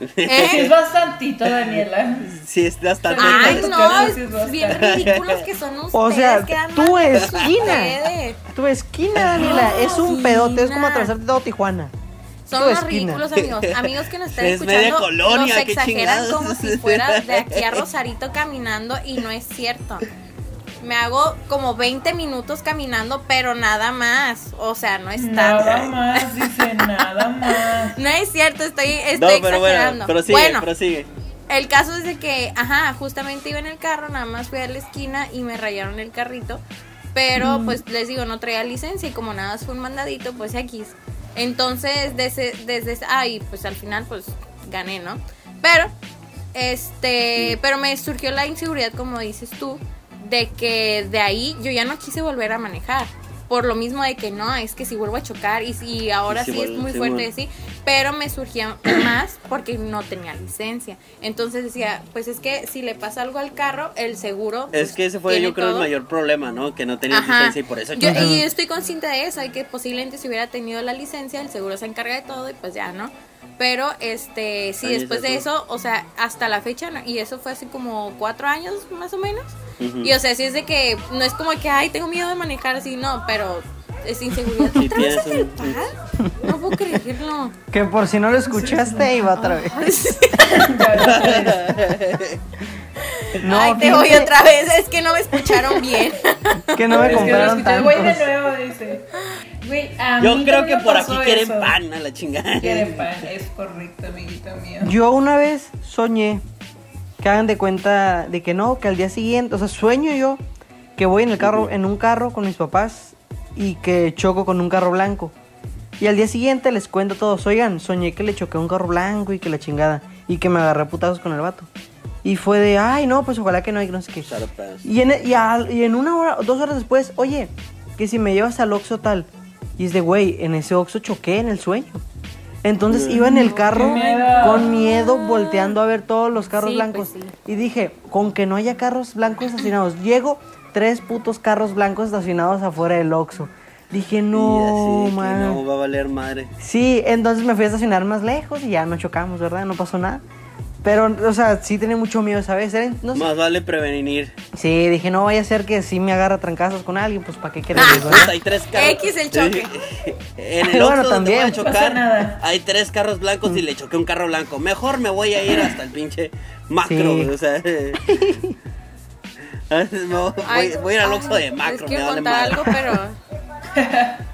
Sí, ¿Eh? es bastantito, Daniela. Sí, es bastante. Ay, no, sí es bien ridículos que son ustedes. O sea, tu esquina. ustedes. Tu esquina, Daniela, es un esquina. pedote, es como atravesarte todo Tijuana. Son unos ridículos amigos. Amigos que nos están Es media escuchando colonia, nos exageran chingados. como si fuera de aquí a Rosarito caminando y no es cierto. Me hago como 20 minutos caminando, pero nada más. O sea, no es Nada tanto. más, dice, nada más. No es cierto, estoy, estoy No, pero exagerando. pero sigue, bueno, pero sigue. el caso es de que, ajá, justamente iba en el carro, nada más fui a la esquina y me rayaron el carrito. Pero pues les digo, no traía licencia y como nada más fue un mandadito, pues X. Entonces, desde, desde ay, pues al final pues gané, ¿no? Pero, este, pero me surgió la inseguridad, como dices tú, de que de ahí yo ya no quise volver a manejar. Por lo mismo de que no, es que si vuelvo a chocar y si ahora Y si sí es muy fuerte, sí, pero me surgía más porque no tenía licencia. Entonces decía, pues es que si le pasa algo al carro, el seguro. Es pues, que ese fue yo creo el todo. mayor problema, ¿no? Que no tenía Ajá. licencia y por eso Yo, y estoy consciente de eso, hay que posiblemente si hubiera tenido la licencia, el seguro se encarga de todo y pues ya, ¿no? Pero este, sí, Ahí después de eso, o sea, hasta la fecha, ¿no? y eso fue así como cuatro años más o menos. Ujú. Y o sea, sí es de que no es como que, ay, tengo miedo de manejar así, no, pero es inseguridad. Sí, ¿Otra vez tienes es el pan? No puedo creerlo. Que por si no lo escuchaste, va otra vez. No, ay, te voy otra vez, es que no me escucharon bien. Que no me Es que compraron escuché, güey, de nuevo, dice. Güey, a Yo mí creo que por aquí quieren eso. pan a la chingada. Quieren pan, es correcto, amiguito mío. Yo una vez soñé que hagan de cuenta de que no, que al día siguiente, o sea, sueño yo que voy en el carro, en un carro con mis papás y que choco con un carro blanco. Y al día siguiente les cuento a todos, oigan, soñé que le choqué a un carro blanco y que la chingada. Y que me agarré a putazos con el vato. Y fue de, ay, no, pues ojalá que no hay, no sé qué. Y en, y, y en una hora, dos horas después, oye, que si me llevas al Oxxo tal. Y es de, güey, en ese Oxxo choqué en el sueño. Entonces iba en el carro miedo. con miedo, volteando a ver todos los carros Sí, blancos. pues sí. Y dije, con que no haya carros blancos estacionados. Llego, tres putos carros blancos estacionados afuera del Oxxo. Dije, Y no, man. no va a valer madre. Sí, entonces me fui a estacionar más lejos y ya no chocamos, ¿verdad? No pasó nada. Pero, o sea, sí tenía mucho miedo, ¿sabes? Era- no sé. Más vale prevenir. Sí, dije, no vaya a ser que si me agarra trancazos con alguien, pues para qué Pues, ¿verdad? hay tres carros. X el choque. En el Bueno, donde voy a también. chocar, nada. hay tres carros blancos y le choqué un carro blanco. Mejor me voy a ir hasta el pinche macro, Sí. o sea. no, voy, Ay, voy a ir al Oxxo de macro, me quiero vale contar algo, pero.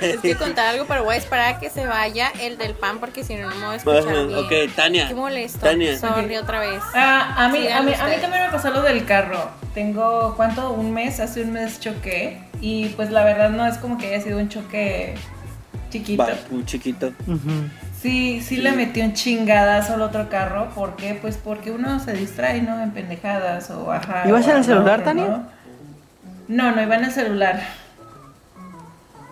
Les quiero contar algo, pero voy a esperar a que se vaya el del pan porque si no, no me voy a escuchar bien. ok, Tania. Qué molesto. Tania. Sorry otra vez. Ah, a mí, a, mí, a mí también me pasó lo del carro. Tengo, ¿cuánto? Un mes, hace un mes choqué. Y pues la verdad no es como que haya sido un choque chiquito. Va, un chiquito. Ujú. Sí, sí, le metí un chingadazo al otro carro. ¿Por qué? Pues porque uno se distrae, ¿no? En pendejadas o ajá. ¿Ibas en el celular, Tania? ¿no? No, no iba en el celular.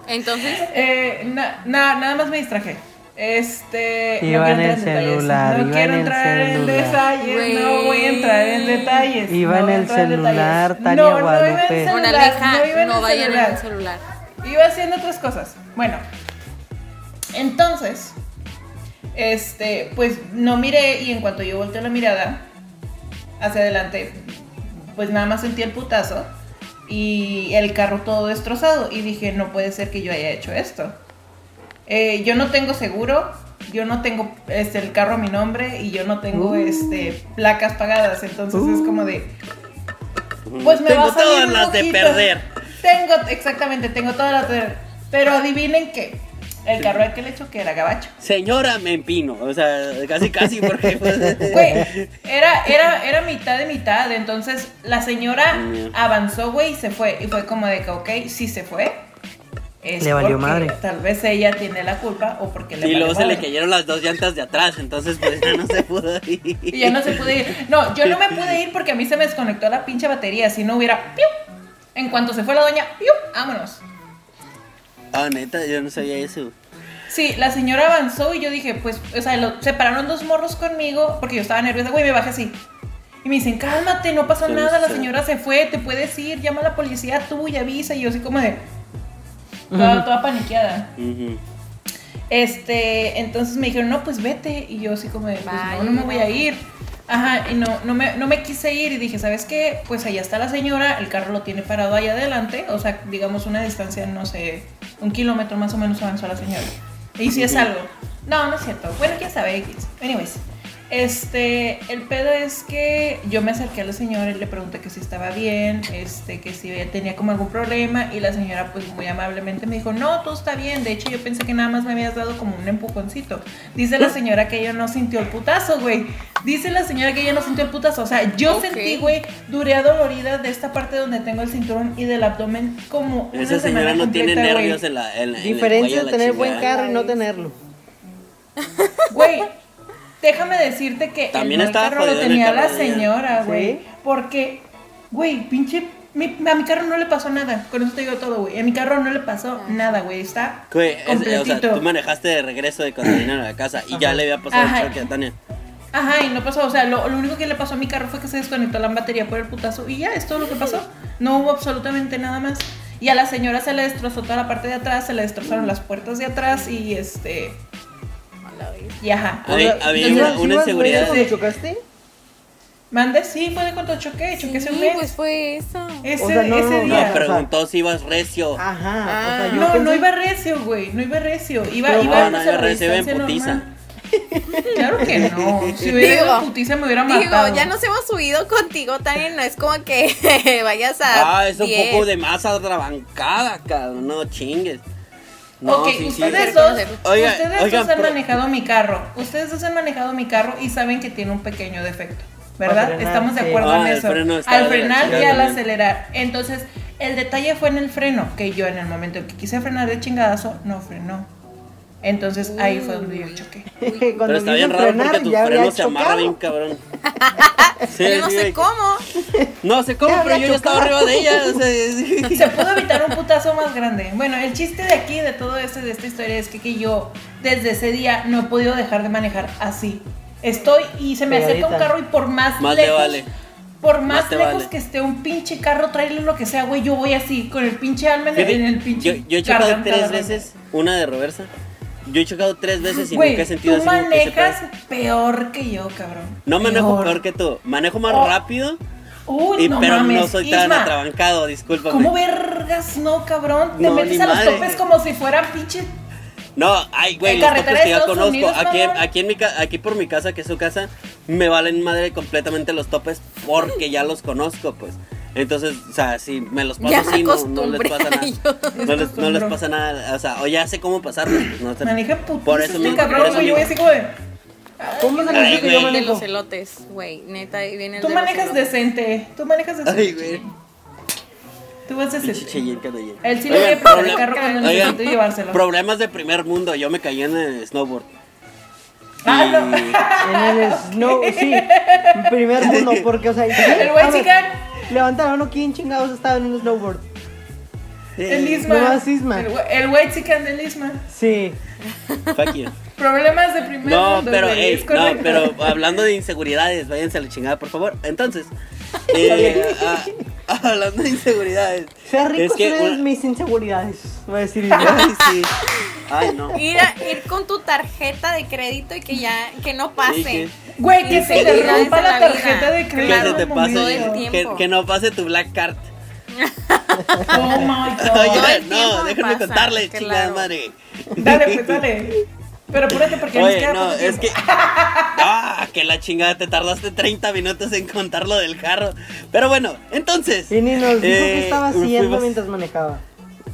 Entonces, Eh, na- na- nada más me distraje. Este. Iba quiero en entrar el detalles. celular, No quiero entrar en detalles. No voy a entrar en detalles. Iba no en el entrar en celular, detalles. Tania no, No Guadalupe. iba en celular. aleja, no iba en no el celular. Iba haciendo otras cosas. Bueno, entonces, este, pues no miré y en cuanto yo volteé la mirada hacia adelante, pues nada más sentí el putazo y el carro todo destrozado y dije, no puede ser que yo haya hecho esto. Eh, yo no tengo seguro, yo no tengo este, el carro a mi nombre y yo no tengo Uh. este, placas pagadas, entonces es como de, pues me Tengo va a salir todas un las de perder. Tengo, exactamente, tengo todas las de Pero adivinen qué. El carro al que le choqué era gabacho. Señora, me empino. O sea, casi, casi, porque. pues, Güey, era, era, era mitad de mitad. Entonces la señora avanzó, güey, y se fue. Y fue como de que, ok, sí se fue. Es Le valió madre. Tal vez ella tiene la culpa o porque le Y luego se le cayeron las dos llantas de atrás, entonces pues ya no se pudo ir. Y ya no se pude ir. No, yo no me pude ir porque a mí se me desconectó la pinche batería. Si no hubiera. ¡piu! En cuanto se fue la doña, ¡piu! vámonos. Ah, neta, yo no sabía eso. Sí, la señora avanzó y yo dije, pues, o sea, lo- se pararon dos morros conmigo porque yo estaba nerviosa, güey, me bajé así. Y me dicen, cálmate, no pasa nada, la señora se fue, te puedes ir, llama a la policía tú y avisa. Y yo así como de, toda, toda paniqueada. Este, entonces me dijeron, no, pues vete. Y yo así como de, pues no, no me voy a ir. Ajá, y no, no, me, no me quise ir y dije, ¿sabes qué? Pues allá está la señora, el carro lo tiene parado allá adelante, o sea, digamos una distancia, no sé, un kilómetro más o menos avanzó la señora. Y si es algo. No, no es cierto. Bueno, quién sabe, X. Anyways. Este, el pedo es que yo me acerqué a la señora y le pregunté que si estaba bien, este, que si ella tenía como algún problema y la señora pues muy amablemente me dijo, no, todo está bien, de hecho yo pensé que nada más me habías dado como un empujoncito. Dice la señora que ella no sintió el putazo, güey. Dice la señora que ella no sintió el putazo, o sea, yo sentí, güey, duré adolorida de esta parte donde tengo el cinturón y del abdomen como una Esa semana señora no tiene completa, güey. nervios en la. En, en el Diferencia de la tener buen carro y no tenerlo. Güey, déjame decirte que También el estaba carro lo tenía la señora, güey. ¿Sí? Porque, güey, pinche. mi- a mi carro no le pasó nada. Con eso te digo todo, güey. A mi carro no le pasó nada, güey. Está Güey, es- o sea, tú manejaste de regreso de cuando vinieron a la casa y ya le había pasado Ajá. el choque a Tania. Ajá, y no pasó. O sea, lo, lo único que le pasó a mi carro fue que se desconectó la batería por el putazo. Y ya, es todo lo que pasó. No hubo absolutamente nada más. Y a la señora se le destrozó toda la parte de atrás, se le destrozaron las puertas de atrás y este. Y ajá. Había- O sea, había ¿sí una- una inseguridad. cuando chocaste? Mande, sí, fue de cuando choqué. Choqué ese Sí, mes. pues fue eso. Ese, O sea, no, ese no, No, día. pero- preguntó si ibas recio. Ajá. o Ah. sea, yo No, pensé- no iba recio, güey. No iba recio. Iba, Pero- iba No, no iba recio, en putiza. Claro que no. Si hubiera ido en Digo, putiza me hubiera matado. Digo, ya nos hemos subido contigo, Tania, no es como que vayas a. Ah, es un 10. poco de más atrabancada, cabrón. No chingues. No, ok, sí, sí. ustedes dos, Oigan, ustedes oigan, dos han pero- manejado mi carro. Ustedes dos han manejado mi carro y saben que tiene un pequeño defecto. ¿Verdad? frenar, Estamos de acuerdo Ah, en el eso. al frenar y al acelerar. Entonces, el detalle fue en el freno, que yo en el momento en que quise frenar de chingadazo, no frenó. Entonces ahí fue donde yo choqué. Cuando Pero está bien raro frenar, porque tu freno se amarra chocado. bien cabrón. Sí, yo no sí, sé cómo. No sé cómo, pero yo ya estaba arriba de ella. O sea, sí. Se pudo evitar un putazo más grande. Bueno, el chiste de aquí, de todo esto, de esta historia, es que, que yo desde ese día no he podido dejar de manejar así. Estoy y se me acerca un carro y por más, Más lejos, vale. por más, Más lejos vale. que esté un pinche carro, tráele lo que sea, güey, yo voy así, con el pinche alma en, el yo, pinche yo he chocado tres veces, una de reversa. Yo he chocado tres veces y Güey, nunca he sentido tú así ese manejas peor que yo, cabrón. No manejo peor que tú, manejo más Oh. rápido, Uy, y, no pero mames. no soy tan Isma, atrabancado, discúlpame. ¿Cómo vergas no, cabrón? Te No, metes a los madre. topes como si fueran pinche No, ay, güey, los topes que ya conozco. Unidos, aquí, aquí, en mi aquí por mi casa, que es su casa, me valen madre completamente los topes porque ya los conozco, pues. Entonces, o sea, si me los paso así, no, no les pasa nada. a. No les, no les pasa nada, o sea, o ya sé cómo pasarlos. pues, no sé. Maneja puto. Por eso mismo, cabrón, por eso güey, yo voy así como de. ¿Cómo les dice que yo güey. De los manejo? elotes, güey. Neta, ahí viene el Tú de manejas decente. Tú manejas decente. Ay, güey. Tú vas Pinche decente. Él sí le Oigan, quiere prestar el carro cuando necesito llevárselo. Problemas de primer mundo. Yo me caí en el snowboard. Ah, no. En el snow, sí. Primer mundo, porque, o sea. El güey a ver, chican. Levanta la mano, ¿quién chingados estaba en un snowboard? El Isma. El güey- chican del Isma. Sí. Fuck you. Problemas de primer No, mundo. pero, no, pero hablando de inseguridades, váyanse a la chingada, por favor. Entonces, eh, ah, hablando de inseguridades. Sea rico es que mis inseguridades. Voy a decir. Ay, sí. Ay, no. Ir, a- ir con tu tarjeta de crédito y que ya que no pase. Sí, que- Güey, que se te rompa la vida. tarjeta de Que crédito. se te un pase, Todo el momento. que, tiempo. que no pase tu black card. Oh my god. Oye, no, déjenme pasa, contarles, claro. chingada madre. Dale, pues dale. Pero apúrate porque Oye, no, es que. Ah, que la chingada, te tardaste 30 minutos en contar lo del carro. Pero bueno, entonces. Y ni nos dijo eh, qué estaba haciendo fuimos- mientras manejaba.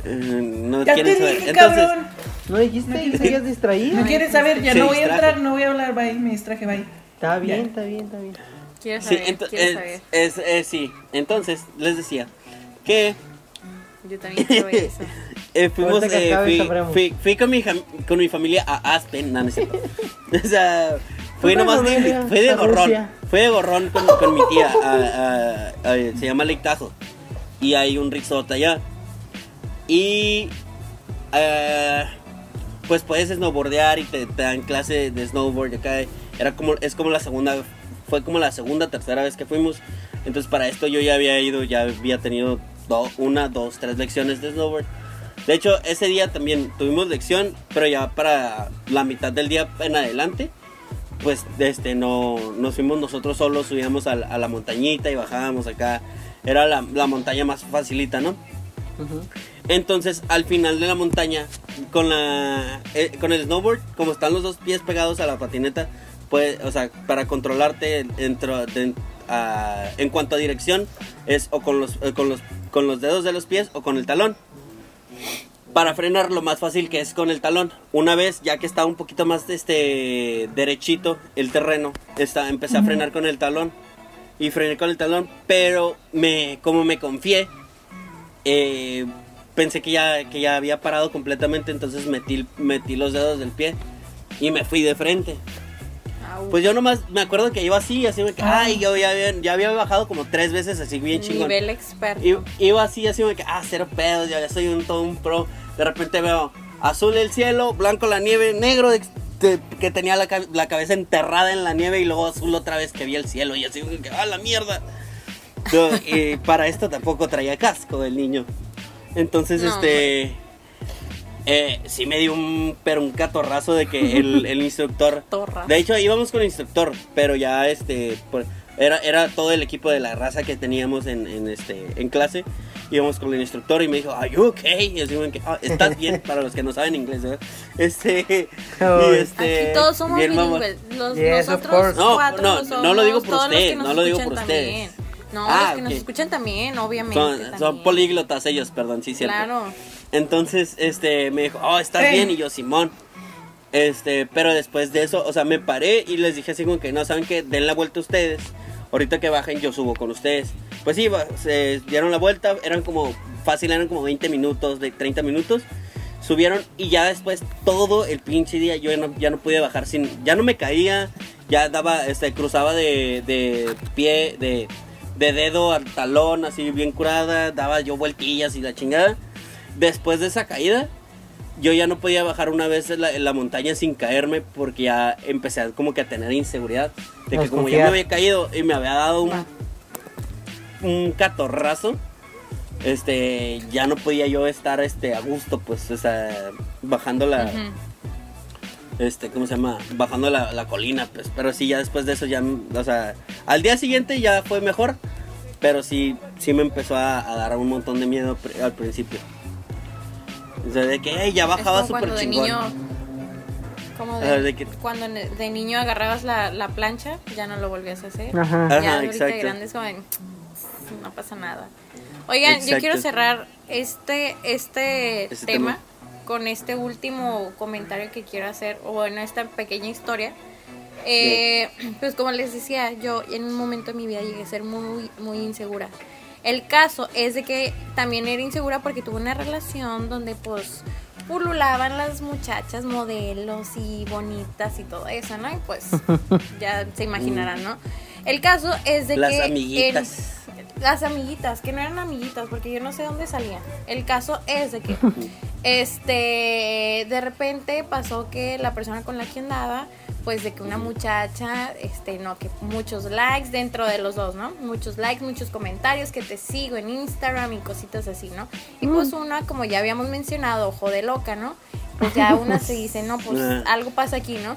Eh, no Ya te saber. dije, Entonces, cabrón. ¿No dijiste No que habías distraído? No quieres saber, ya Se no voy a entrar, no voy a hablar, bye. Me distraje, bye. Está bien, Ya. está bien, está bien. Quiero sí, saber, ento- quiero es- saber. es- es- sí, entonces les decía que Yo también quiero eso. eh, fuimos, eh, fui, fui- fui con, mi con mi familia a Aspen, no, no es cierto. o sea, fui Fue nomás de, fui de gorrón, fui de gorrón con, con mi tía, a- a- a- se llama Lake Tahoe, y hay un resort allá. Y eh, pues puedes snowboardear y te, te dan clase de snowboard acá. Era como, es como la segunda, fue como la segunda, tercera vez que fuimos. Entonces para esto yo ya había ido, ya había tenido do- una, dos, tres lecciones de snowboard. De hecho, ese día también tuvimos lección, pero ya para la mitad del día en adelante, pues este no nos fuimos nosotros solos, subíamos a, la- a la montañita y bajábamos acá. Era la, la montaña más facilita, ¿no? Entonces, al final de la montaña, con la eh, con el snowboard, como están los dos pies pegados a la patineta, pues, o sea, para controlarte dentro de- a- en cuanto a dirección es o con los eh, con los con los dedos de los pies o con el talón. Para frenar lo más fácil que es con el talón. Una vez ya que está un poquito más este derechito el terreno, está, empecé a frenar con el talón y frené con el talón, pero me como me confié eh, pensé que ya, que ya había parado completamente, entonces metí, metí los dedos del pie y me fui de frente. Pues yo nomás me acuerdo que iba así, así, me, ay, yo ya había, ya había bajado como tres veces así bien chingón. Nivel experto. I- Iba así, así, me que, ah, cero pedos, ya, ya soy un, todo un pro. De repente veo azul el cielo, blanco la nieve, negro de- de- que tenía la, la cabeza enterrada en la nieve y luego azul otra vez que vi el cielo y así, que, ah, la mierda. No, y para esto tampoco traía casco el niño. Entonces, No, este... Eh, sí me dio un, pero un catorrazo de que el, el instructor... Torra. De hecho, íbamos con el instructor, pero ya este... por- era, era todo el equipo de la raza que teníamos en, en, este, en clase. Íbamos con el instructor y me dijo, ¿Are you okay? Y así, que, "Ah, ¿estás bien? Para los que no saben inglés, ¿verdad? Este... y este Aquí todos somos bien. Los, Yes, nosotros. No, cuatro no, somos. no lo digo por usted, no lo digo por ustedes. No, Ah, los que nos escuchan también, obviamente. Son, son políglotas ellos, perdón, sí, cierto. Claro. Entonces, este, me dijo, oh, ¿estás Ey. bien? Y yo, Simón. Este, pero después de eso, o sea, me paré y les dije así como que, no, ¿saben qué? Den la vuelta ustedes. Ahorita que bajen, yo subo con ustedes. Pues sí, se dieron la vuelta, eran como, fácil, eran como 20 minutos, de 30 minutos. Subieron y ya después todo el pinche día yo ya no, ya no pude bajar sin, ya no me caía, ya daba, este, cruzaba de, de pie, de, de dedo al talón, así bien curada, daba yo vueltillas y la chingada. Después de esa caída, yo ya no podía bajar una vez en la, en la montaña sin caerme porque ya empecé a, como que a tener inseguridad. De que como ya me había caído y me había dado un, un catorrazo, este, ya no podía yo estar este, a gusto, pues, o sea, bajando la, este, ¿cómo se llama? Bajando la, la colina, pues, pero sí, ya después de eso ya, o sea, al día siguiente ya fue mejor, pero sí, sí me empezó a, a dar un montón de miedo al principio. O sea, de que, "Ey, ya Es bajaba súper de chingón. niño. Como Ajá, de, de que- cuando de niño agarrabas la, la plancha, ya no lo volvías a hacer. Ajá. Ajá, ya ahorita exacto. de grande es como de, no pasa nada. Oigan, yo quiero cerrar este, este Ese tema, tema. con este último comentario que quiero hacer, o bueno, esta pequeña historia. Eh, pues como les decía, yo en un momento de mi vida llegué a ser muy, muy insegura. El caso es de que también era insegura porque tuve una relación donde pues pululaban las muchachas modelos y bonitas y todo eso, ¿no? Y pues ya se imaginarán, ¿no? El caso es de Las que... amiguitas. en- las amiguitas, que no eran amiguitas, porque yo no sé dónde salían. El caso es de que, este, de repente pasó que la persona con la que andaba, pues de que una muchacha, este, no, que muchos likes dentro de los dos, ¿no? Muchos likes, muchos comentarios, que te sigo en Instagram y cositas así, ¿no? Y pues una, como ya habíamos mencionado, ojo de loca, ¿no? Pues ya una se dice, no, pues Ah. algo pasa aquí, ¿no?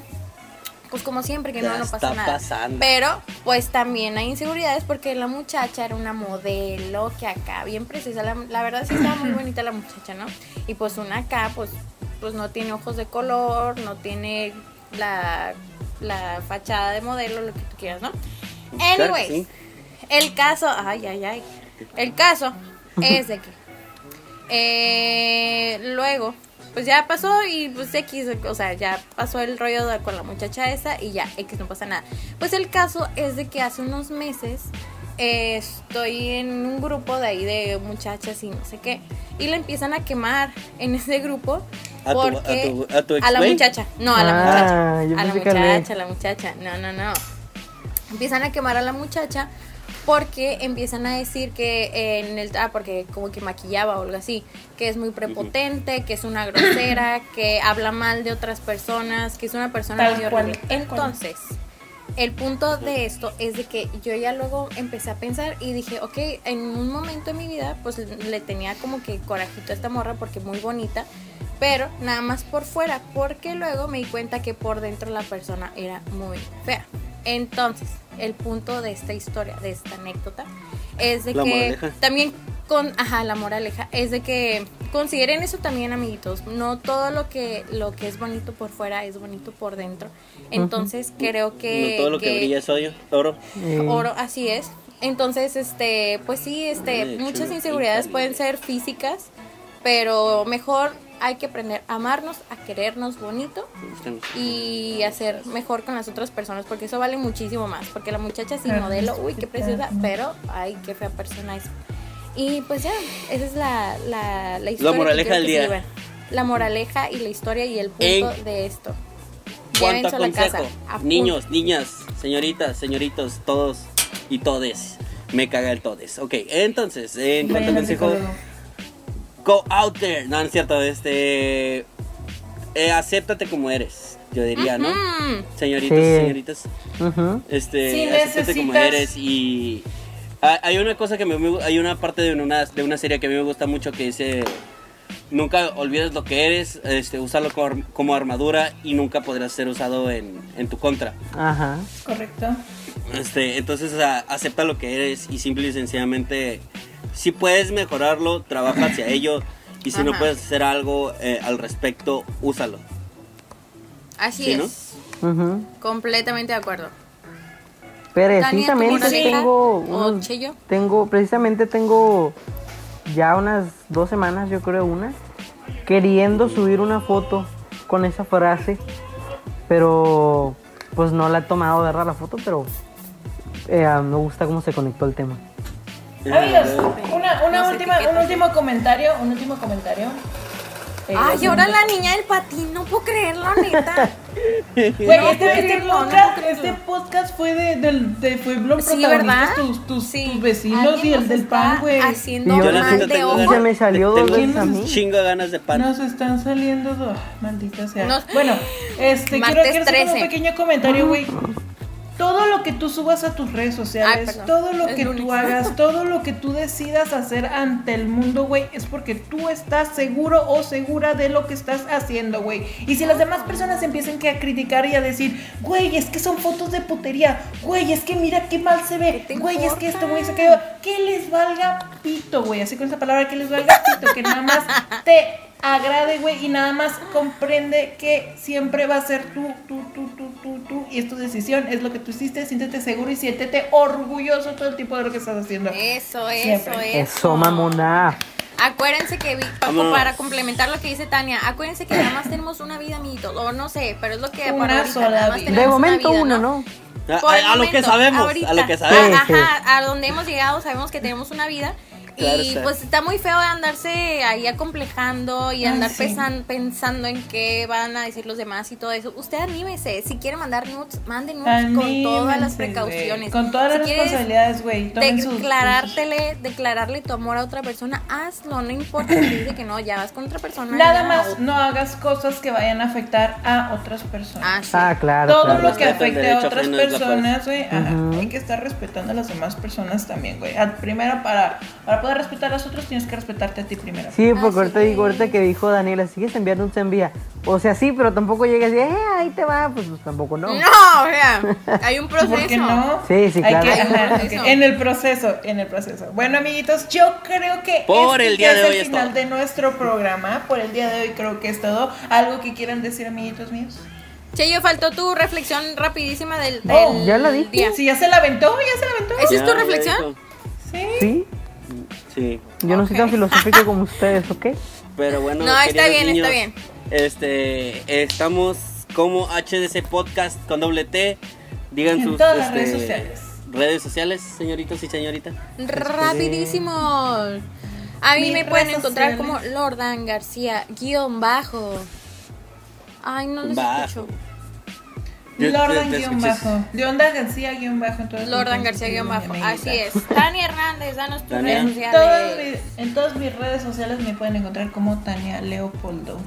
Pues como siempre, que no, Ya no pasa está nada. pasando. Pero, pues también hay inseguridades porque la muchacha era una modelo que acá, bien precisa. La, la verdad sí estaba muy bonita la muchacha, ¿no? Y pues una acá, pues, pues no tiene ojos de color, no tiene la, la fachada de modelo, lo que tú quieras, ¿no? Anyways, sí. el caso, ay, ay, ay. El caso es de que eh, luego, pues ya pasó y pues X, o sea, ya pasó el rollo de- con la muchacha esa y ya, X no pasa nada. Pues el caso es de que hace unos meses eh, estoy en un grupo de ahí de muchachas y no sé qué, y la empiezan a quemar en ese grupo. ¿A tu- a porque tu- a tu a la muchacha, no, a la Ah, muchacha, a la muchacha, a la muchacha, no, no, no empiezan a quemar a la muchacha porque empiezan a decir que en el ah porque como que maquillaba o algo así que es muy prepotente que es una grosera que habla mal de otras personas que es una persona Tal muy cual, cual. El punto de esto es de que yo ya luego empecé a pensar y dije, ok, en un momento de mi vida pues le tenía como que corajito a esta morra porque muy bonita, pero nada más por fuera, porque luego me di cuenta que por dentro la persona era muy fea. Entonces, el punto de esta historia, de esta anécdota, es de La que moraleja. también con, ajá, la moraleja, es de que consideren eso también, amiguitos. No todo lo que, lo que es bonito por fuera es bonito por dentro. Entonces, creo que... no todo lo que, brilla es oro. oro. Eh, Oro, así es. Entonces, este, pues sí, este, Ay, muchas chulo, inseguridades pueden ser físicas, pero mejor hay que aprender a amarnos, a querernos bonito y hacer mejor con las otras personas, porque eso vale muchísimo más. Porque la muchacha sin modelo, uy, qué preciosa, pero ay, qué fea persona es. Y pues ya, esa es la, la, la historia. que moraleja del día. La moraleja y la historia y el punto En de esto. A la casa. consejo, niños, niñas, señoritas, señoritos, todos y todes. Me caga el todes. Ok, entonces, en cuanto consejo, go out there. No, no es cierto, este. eh, acéptate como eres, yo diría, ¿no? Señoritos, Sí. señoritas. Este, Si acéptate como eres y hay hay una cosa que me hay una parte de una de una serie que a mí me gusta mucho que dice nunca olvides lo que eres, este, úsalo como, como armadura y nunca podrás ser usado en, en tu contra. Ajá. Correcto. Este, entonces acepta lo que eres y simple y sencillamente si puedes mejorarlo, trabaja hacia ello y si no puedes hacer algo eh, al respecto, úsalo. Así Sí, es. Completamente de acuerdo. Precisamente Tania, ¿tu tengo tengo precisamente tengo ya unas dos semanas yo creo una queriendo subir una foto con esa frase pero pues no la he tomado de la foto pero eh, ah, me gusta cómo se conectó el tema. Amigos, una, una Nos última, un último comentario, un último comentario. Eh, Ay, ahora la niña del patín, no puedo creerlo, neta. Güey, No este, puedo este no podcast, este podcast fue de, del, de fue los Sí, protagonistas, ¿verdad? tus, tus, Sí. tus vecinos y el del pan, güey. Haciendo yo mal de tengo ojo. Y se me salió dos veces a mí. chingo de ganas de pan. Nos están saliendo dos, maldita sea. Nos- Bueno, este, quiero, hacer como 13. un pequeño comentario, güey. Todo lo que tú subas a tus redes sociales, todo lo Es que tú hagas, todo lo que tú decidas hacer ante el mundo, güey, es porque tú estás seguro o segura de lo que estás haciendo, güey. Y si las demás personas empiezan que a criticar y a decir, güey, es que son fotos de putería, güey, es que mira qué mal se ve, ¿Qué te güey, es que esto, güey, se quedó, que les valga pito, güey, así con esa palabra, que les valga pito, que nada más te agrade, güey, y nada más comprende que siempre va a ser tú, tú, tú, tú, tú, tú, y es tu decisión, es lo que tú hiciste, siéntete seguro y siéntete orgulloso todo el tiempo de lo que estás haciendo. Eso, eso, Siempre. eso. Eso, mamona. Acuérdense que, para complementar lo que dice Tania, acuérdense que nada más tenemos una vida, amiguitos, o no sé, pero es lo que Una por ahorita, sola nada más vida. De una momento vida, uno, ¿no? A, Por el a- a lo que momento, sabemos, ahorita. a lo que sabemos. Ajá, a donde hemos llegado sabemos que tenemos una vida. Y pues está muy feo andarse ahí acomplejando y Ay, andar sí. pesan- pensando en qué van a decir los demás y todo eso. Usted anímese, si quiere mandar nudes, mande nudes con todas las precauciones. Con todas Si las responsabilidades, güey. Sus- declarártele, declararle tu amor a otra persona, hazlo, no importa si dice que no, ya vas con otra persona. Nada más no hagas cosas que vayan a afectar a otras personas. Ah, sí. Ah, claro. Todo claro. lo que afecte a otras personas, güey, Ujú. hay que estar respetando a las demás personas también, güey. Al- Primero, para, para poder respetar a los otros, tienes que respetarte a ti primero. Sí, porque Ah, ahorita, sí. digo, ahorita que dijo Daniela, sigues enviando un se envía. O sea, sí, pero tampoco llegas y, eh, ahí te va, pues, pues, tampoco no. No, o sea, hay un proceso. ¿Por qué no? Sí, sí, Hay claro. que- Hay ajá, ok, En el proceso, en el proceso. Bueno, amiguitos, yo creo que Por este el día de es hoy el es final todo. de nuestro programa. Por el día de hoy creo que es todo. ¿Algo que quieran decir, amiguitos míos? Cheyo, faltó tu reflexión rapidísima del, del Oh, ya la dije. día. Si ya se la aventó, ya se la aventó. ¿Esa es tu reflexión? Sí. Sí, Sí. yo no soy tan filosófico como ustedes, ¿ok? Pero bueno, No, está bien, está bien. Este, estamos como HDC Podcast con doble T. Digan En sus todas las este, redes sociales. redes sociales, señoritos y señorita. Rapidísimo. A mí Mis me pueden encontrar sociales. como Lordan García guion bajo. Ay, no les Bajo. escucho. Lordan guion bajo. Leonda García guion bajo. Lordan García guion bajo. Así es. Tania Hernández, danos tus redes En todas, sociales. mis, en todas mis redes sociales me pueden encontrar como Tania Leopoldo.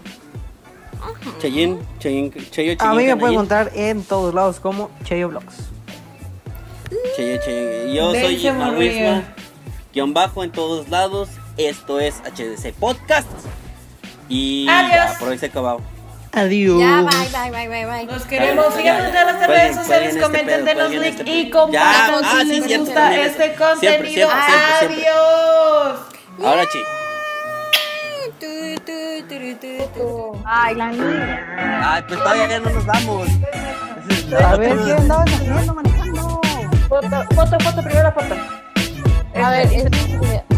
Cheyin, Cheyin, Cheyo. A mí me pueden encontrar en todos lados como Cheyo Vlogs. Cheyo, Cheyin. Yo soy Dense Isma morir. Wisma, guion bajo en todos lados. Esto es HDC Podcast. Y Adiós. ya, por hoy se acabó. Adiós. Ya, bye, bye, bye, bye, bye. Los queremos. Síganos en todas las redes sociales. este Comenten, denos like este y compartan si ah, sí, les gusta este contenido. Siempre, siempre, siempre, siempre. Adiós. Ahora sí. Tu, tu, turu, tu, tu. Ay, la niña. Ay, pues todavía ya no nos vamos. A ver, ¿qué andabas haciendo manejando? Foto, foto, foto, primero foto. A ver, es-